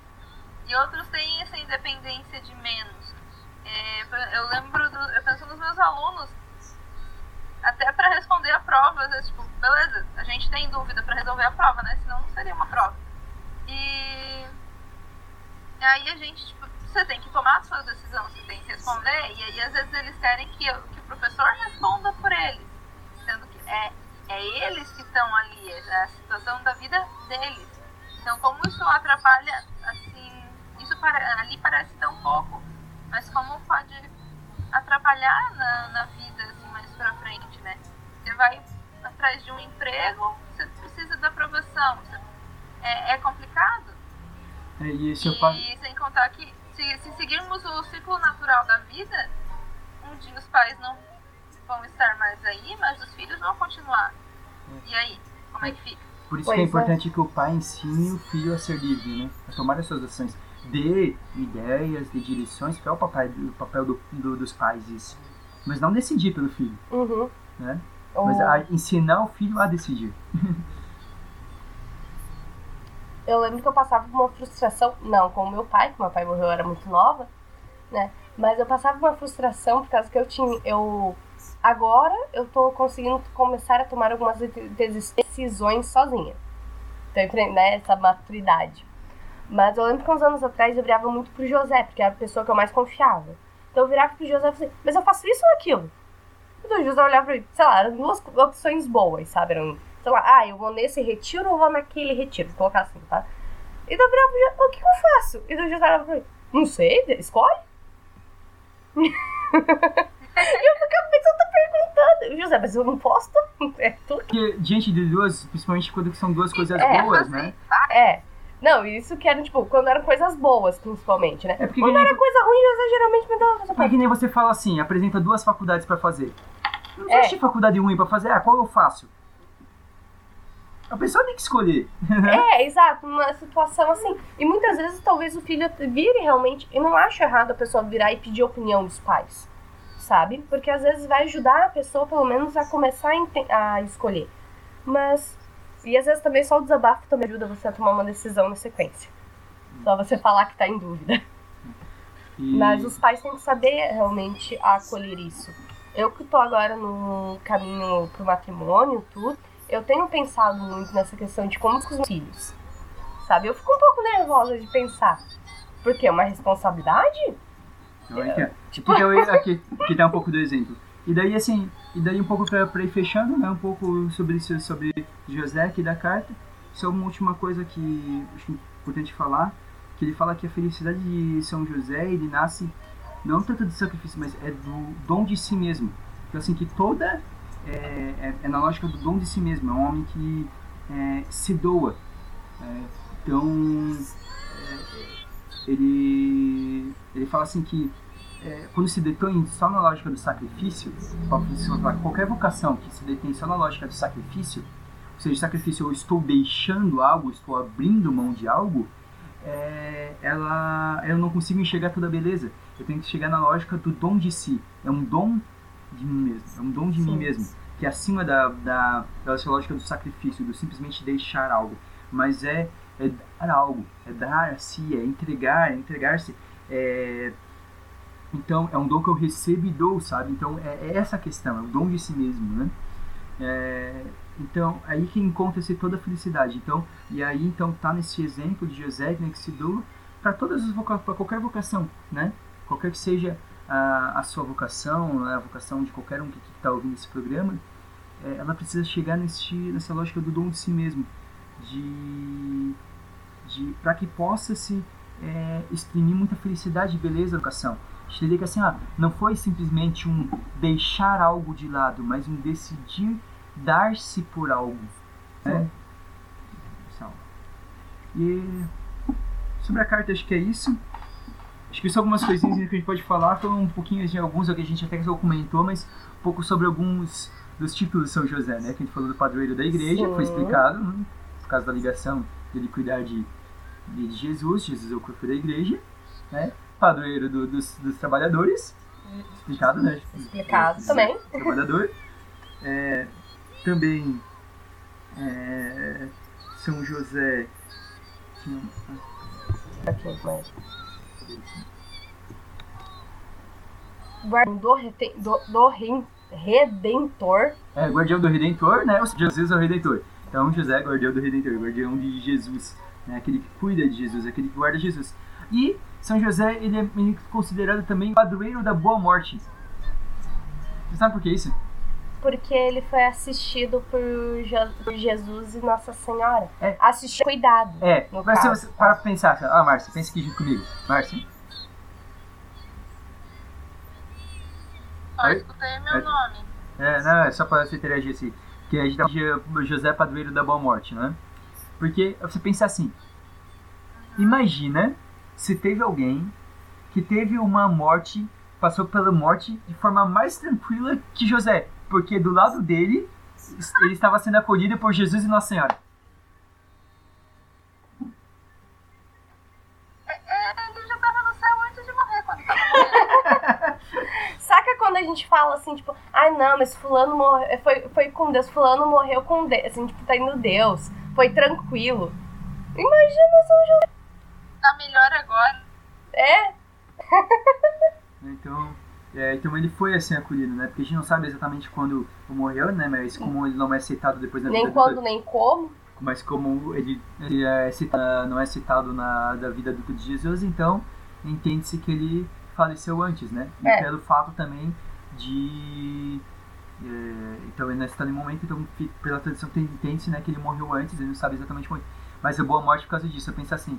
e outros têm essa independência de menos. É, eu lembro, do, eu penso nos meus alunos, até para responder a prova, é, tipo, beleza, a gente tem dúvida para resolver a prova, né? Senão não seria uma prova. E, aí a gente, tipo, você tem que tomar a sua decisão, você tem que responder, e aí às vezes eles querem que, que o professor responda por eles, sendo que é é eles que estão ali, é a situação da vida deles. Então, como isso atrapalha, para, ali parece tão pouco, mas como pode atrapalhar na, na vida, assim, mais pra frente, né? Você vai atrás de um emprego, você precisa da aprovação. É, é, complicado. É, e, e sem contar que, se, se seguirmos o ciclo natural da vida, um dia os pais não vão estar mais aí, mas os filhos vão continuar. É. E aí, como é que fica? Por isso pois que é importante é. que o pai ensine o filho a ser livre, né? A tomar as suas ações. Dê ideias, dê direções, que é o papel, o papel do, do, dos pais isso. Mas não decidir pelo filho. Uhum. Né? Mas a, ensinar o filho a decidir. eu lembro que eu passava por uma frustração, não com o meu pai, que meu pai morreu, eu era muito nova, né? Mas eu passava por uma frustração por causa que eu tinha. Eu Agora eu tô conseguindo começar a tomar algumas decisões sozinha. Então, né, essa maturidade. Mas eu lembro que uns anos atrás eu virava muito pro José, porque era a pessoa que eu mais confiava. Então eu virava pro José e falei, mas eu faço isso ou aquilo? Então o José olhava pra mim, sei lá, eram duas opções boas, sabe? Eram, sei lá, ah, eu vou nesse retiro ou vou naquele retiro, vou colocar assim, tá? E então eu virava pro José, o que, que eu faço? E então o José olhava pra mim, não sei, escolhe. eu ficava pensando, tá perguntando. José, mas eu não posso? É tu Porque diante de duas, principalmente quando são duas coisas é, boas, né? É. Não, isso que era, tipo, quando eram coisas boas, principalmente, né? É porque quando era coisa ruim, José geralmente me dava. É que nem você fala assim, apresenta duas faculdades pra fazer. Não existe é. faculdade ruim pra fazer, ah, qual eu faço? A pessoa tem que escolher. é, exato, uma situação assim. E muitas vezes talvez o filho vire realmente. Eu não acho errado a pessoa virar e pedir a opinião dos pais sabe? Porque às vezes vai ajudar a pessoa, pelo menos, a começar a, a escolher. Mas E às vezes também só o desabafo também ajuda você a tomar uma decisão na sequência. Só você falar que tá em dúvida. E... Mas os pais têm que saber realmente acolher isso. Eu que tô agora no caminho pro matrimônio, tudo, eu tenho pensado muito nessa questão de como com os meus filhos. Sabe? Eu fico um pouco nervosa de pensar. Porque é uma responsabilidade? Então, aqui, ó. Tipo, então, aqui, aqui tá um pouco do exemplo. E daí, assim, e daí um pouco pra ir fechando, né? Um pouco sobre isso, sobre José aqui da carta. Só uma última coisa que acho importante falar, que ele fala que a felicidade de São José, ele nasce não tanto do sacrifício, mas é do dom de si mesmo. Então, assim, que toda é, é, é na lógica do dom de si mesmo. É um homem que é, se doa. É, então, é, ele, ele fala assim que é, quando se detém só na lógica do sacrifício, qualquer vocação que se detém só na lógica do sacrifício, ou seja, sacrifício eu estou deixando algo, estou abrindo mão de algo, é, ela, eu não consigo enxergar toda a beleza. Eu tenho que chegar na lógica do dom de si. É um dom de mim mesmo. É um dom de Sim. mim mesmo. Que é acima da, da, da lógica do sacrifício, do simplesmente deixar algo. Mas é, é dar algo. É dar a si, é entregar, é entregar-se. É, então, é um dom que eu recebo e dou, sabe? Então, é, é essa a questão. É o dom de si mesmo, né? É, então, aí que encontra-se toda a felicidade. Então, e aí, então, tá nesse exemplo de José, né, que se doa para todas as para qualquer vocação, né? Qualquer que seja a, a sua vocação, a vocação de qualquer um que está ouvindo esse programa, é, ela precisa chegar nesse, nessa lógica do dom de si mesmo, de, de para que possa se é, exprimir muita felicidade e beleza na vocação. Entender que assim, ah, não foi simplesmente um deixar algo de lado, mas um decidir dar-se por algo. Né? E sobre a carta, acho que é isso. Acho que só algumas coisinhas que a gente pode falar. Foram um pouquinho de alguns que a gente até comentou, mas um pouco sobre alguns dos títulos de São José, né? Que a gente falou do padroeiro da igreja, Sim. foi explicado, né? por causa da ligação dele cuidar de, de Jesus, Jesus é o corpo da igreja, né? Padroeiro do, dos, dos trabalhadores, explicado, né? Explicado também. Trabalhador. É, também é, São José. Aqui, mas... Guardião do, do, do Redentor. É, guardião do Redentor, né? Jesus é o Redentor. Então, José é guardião do Redentor, guardião de Jesus, né? aquele que cuida de Jesus, aquele que guarda Jesus. E São José, ele é considerado também padroeiro da boa morte. Você sabe por que isso? porque ele foi assistido por, por Jesus e Nossa Senhora. É. Assistido cuidado. É, mas se você para pensar, ah, Márcia, pensa aqui junto comigo. Márcia. Só escutei meu é. nome. É, não, é só para você interagir assim. Que a gente tá José Padroeiro da Boa Morte, né? Porque você pensa assim, imagina se teve alguém que teve uma morte, passou pela morte de forma mais tranquila que José porque do lado dele ele estava sendo acolhido por Jesus e Nossa Senhora. É, é, ele já estava no céu antes de morrer quando estava Saca quando a gente fala assim, tipo, ai ah, não, mas fulano morreu, foi, foi com Deus, fulano morreu com Deus, assim, tipo, tá indo Deus, foi tranquilo. Imagina São José. Tá melhor agora. É? então, é, então ele foi assim acolhido, né? Porque a gente não sabe exatamente quando morreu, né? Mas como ele não é citado depois da nem vida... Nem quando, nem como. Mas como ele, ele é citado, não é citado na da vida adulta de Jesus, então entende-se que ele faleceu antes, né? E é. pelo fato também de... É, então ele não está no momento, então pela tradição entende-se né, que ele morreu antes, ele não sabe exatamente quando. Mas é boa morte por causa disso. Eu penso assim,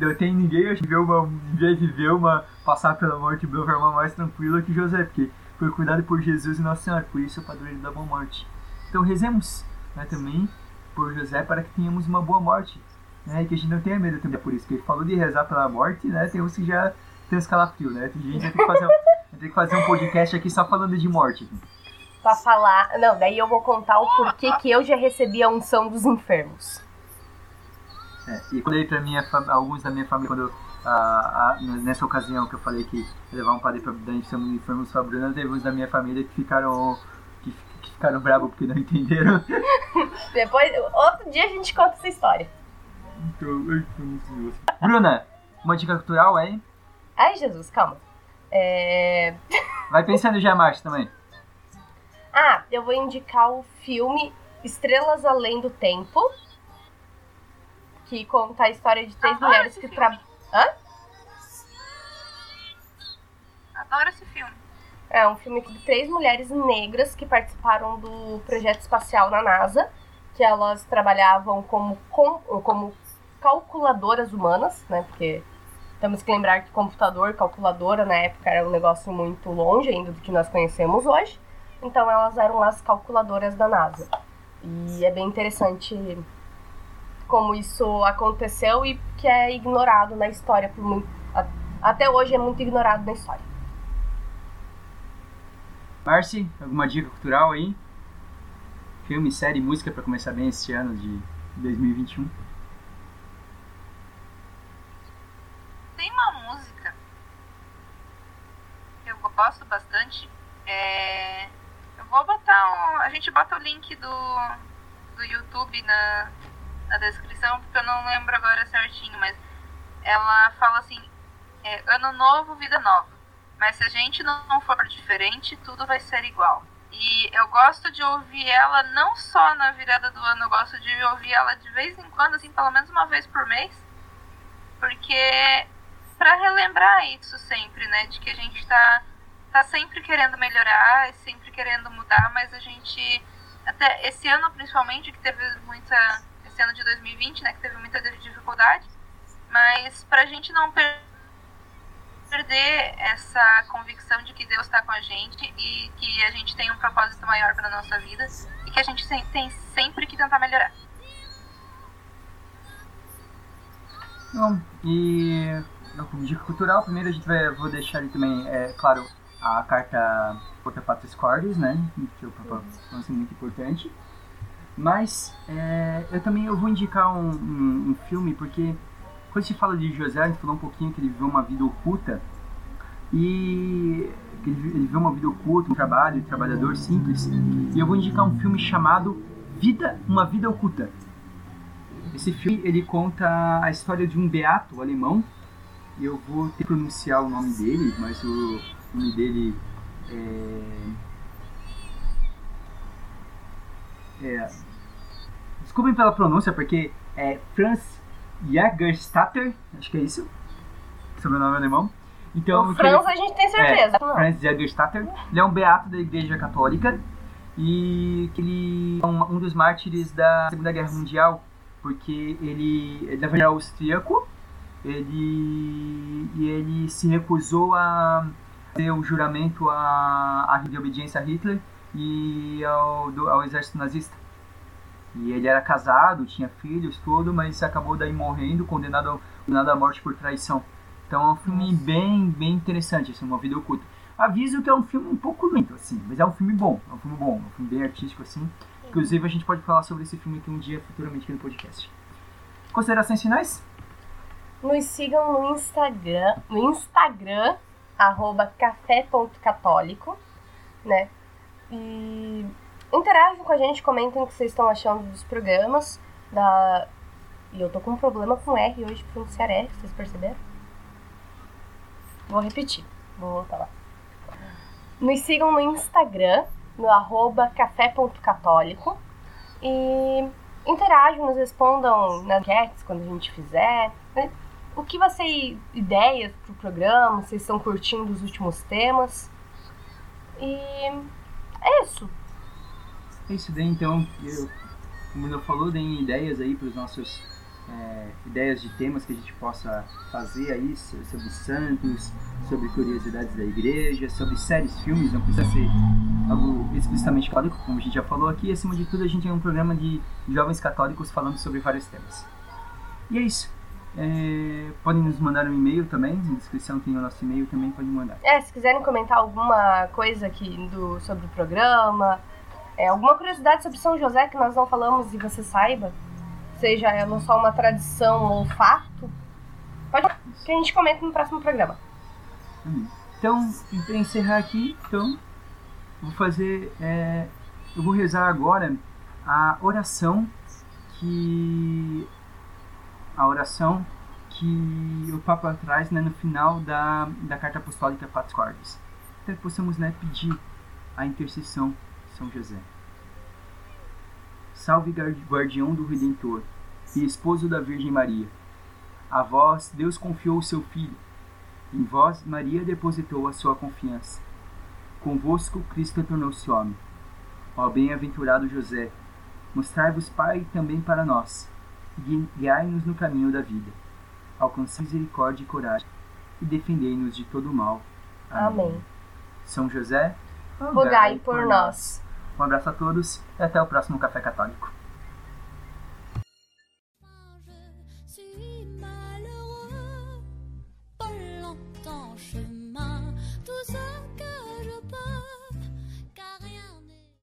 não tem ninguém que viveu uma, ninguém viveu uma, passar pela morte de uma forma mais tranquila que José, porque foi cuidado por Jesus e Nossa Senhora, por isso é padroeiro da boa morte. Então rezemos né, também por José para que tenhamos uma boa morte, né, e que a gente não tenha medo também. Por isso que ele falou de rezar pela morte, né, tem uns que já tem uns né, tem gente que tem que fazer, tem que fazer um podcast aqui só falando de morte. Pra falar, não, daí eu vou contar o porquê que eu já recebi a unção dos enfermos. É, e quando para minha alguns da minha família, quando a, a, nessa ocasião que eu falei que levar um padre para dentro de enfermos para Bruna, teve uns da minha família que ficaram que, que ficaram bravos porque não entenderam. Depois, outro dia a gente conta essa história. Bruna, uma dica cultural aí? Ai, Jesus, calma. É... Vai pensando já, Márcio, também. Ah, eu vou indicar o filme Estrelas Além do Tempo, que conta a história de três Adoro mulheres que trabalham. Hã? Adoro esse filme. É um filme de três mulheres negras que participaram do projeto espacial na NASA, que elas trabalhavam como, com, como calculadoras humanas, né? Porque temos que lembrar que computador, calculadora na época era um negócio muito longe ainda do que nós conhecemos hoje. Então elas eram as calculadoras da NASA. E é bem interessante como isso aconteceu e que é ignorado na história por muito, até hoje é muito ignorado na história. Marci, alguma dica cultural aí? Filme, série, música pra começar bem esse ano de 2021. Tem uma música que eu gosto bastante. É... Eu vou botar um... A gente bota o link do, do YouTube na, na descrição, porque eu não lembro agora certinho, mas ela fala assim, é, ano novo, vida nova. Mas se a gente não for diferente, tudo vai ser igual. E eu gosto de ouvir ela não só na virada do ano, eu gosto de ouvir ela de vez em quando, assim, pelo menos uma vez por mês. Porque para relembrar isso sempre, né? De que a gente tá, tá sempre querendo melhorar, sempre querendo mudar, mas a gente. Até esse ano principalmente, que teve muita. Esse ano de 2020, né? Que teve muita dificuldade. Mas pra gente não per- perder essa convicção de que Deus está com a gente e que a gente tem um propósito maior para nossa vida e que a gente tem, sempre que tentar melhorar. Bom, e como dica cultural, primeiro a gente vai, vou deixar ali também, é claro, a carta Porta Patris Cordis, né? Que Papa falou assim, muito importante. Mas é, eu também eu vou indicar um, um, um filme, porque quando se fala de José, a gente falou um pouquinho que ele viveu uma vida oculta. E ele, ele viveu uma vida oculta, um trabalho, um trabalhador simples. E eu vou indicar um filme chamado Vida, Uma Vida Oculta. Esse filme ele conta a história de um beato alemão. Eu vou ter que pronunciar o nome dele, mas o nome dele é. É desculpem pela pronúncia, porque é Franz Jagerstatter, acho que é isso, sobrenome alemão. Então, o que ele- Franz a gente tem certeza. é, Franz Jagerstatter. Ele é um beato da Igreja Católica e que ele é um, um dos mártires da Segunda Guerra Mundial, porque ele, verdade, era austríaco ele, e ele se recusou a fazer o juramento à, à de obediência a Hitler e ao, do- ao exército nazista. E ele era casado, tinha filhos, tudo, mas acabou daí morrendo, condenado, ao- condenado à morte por traição. Então é um filme bem, bem interessante, assim, uma vida oculta. Aviso que é um filme um pouco lento, assim, mas é um filme bom, é um filme bom, é um filme bem artístico, assim. Inclusive a gente pode falar sobre esse filme aqui um dia futuramente aqui no podcast. Considerações finais? Nos sigam no Instagram, no Instagram, arroba café.católico, né? E interajam com a gente, comentem o que vocês estão achando dos programas. Da... E eu tô com um problema com R hoje, pronunciar R, vocês perceberam? Vou repetir, vou voltar lá. Nos sigam no Instagram, no arroba café.católico. E interajam, nos respondam nas enquetes quando a gente fizer. né? O que vocês. ideias pro programa, vocês estão curtindo os últimos temas. E é isso. É isso daí, então, eu, como eu falou, deem ideias aí para os nossos é, ideias de temas que a gente possa fazer aí so- sobre santos, sobre curiosidades da igreja, sobre séries, filmes, não precisa ser algo explicitamente católico, como a gente já falou aqui. Acima de tudo, a gente é um programa de jovens católicos falando sobre vários temas. E é isso. É, podem nos mandar um e-mail também, na descrição tem o nosso e-mail também, podem mandar. É, se quiserem comentar alguma coisa aqui do, sobre o programa, é, alguma curiosidade sobre São José que nós não falamos e você saiba, seja ela só uma tradição ou fato, pode que a gente comenta no próximo programa. Então, para encerrar aqui, então, vou fazer é, eu vou rezar agora a oração que a oração que o Papa traz né, no final da, da carta apostólica Pax Cordis. Então que possamos né, pedir a intercessão de São José. Salve guardião do Redentor e esposo da Virgem Maria. A vós Deus confiou o seu Filho. Em vós Maria depositou a sua confiança. Convosco Cristo tornou-se homem. Ó bem-aventurado José, mostrai-vos Pai também para nós, guiai-nos no caminho da vida. Alcançai misericórdia e coragem, e defendei-nos de todo o mal. Amém. Amém. São José, rogai por nós. Um abraço a todos e até o próximo Café Católico.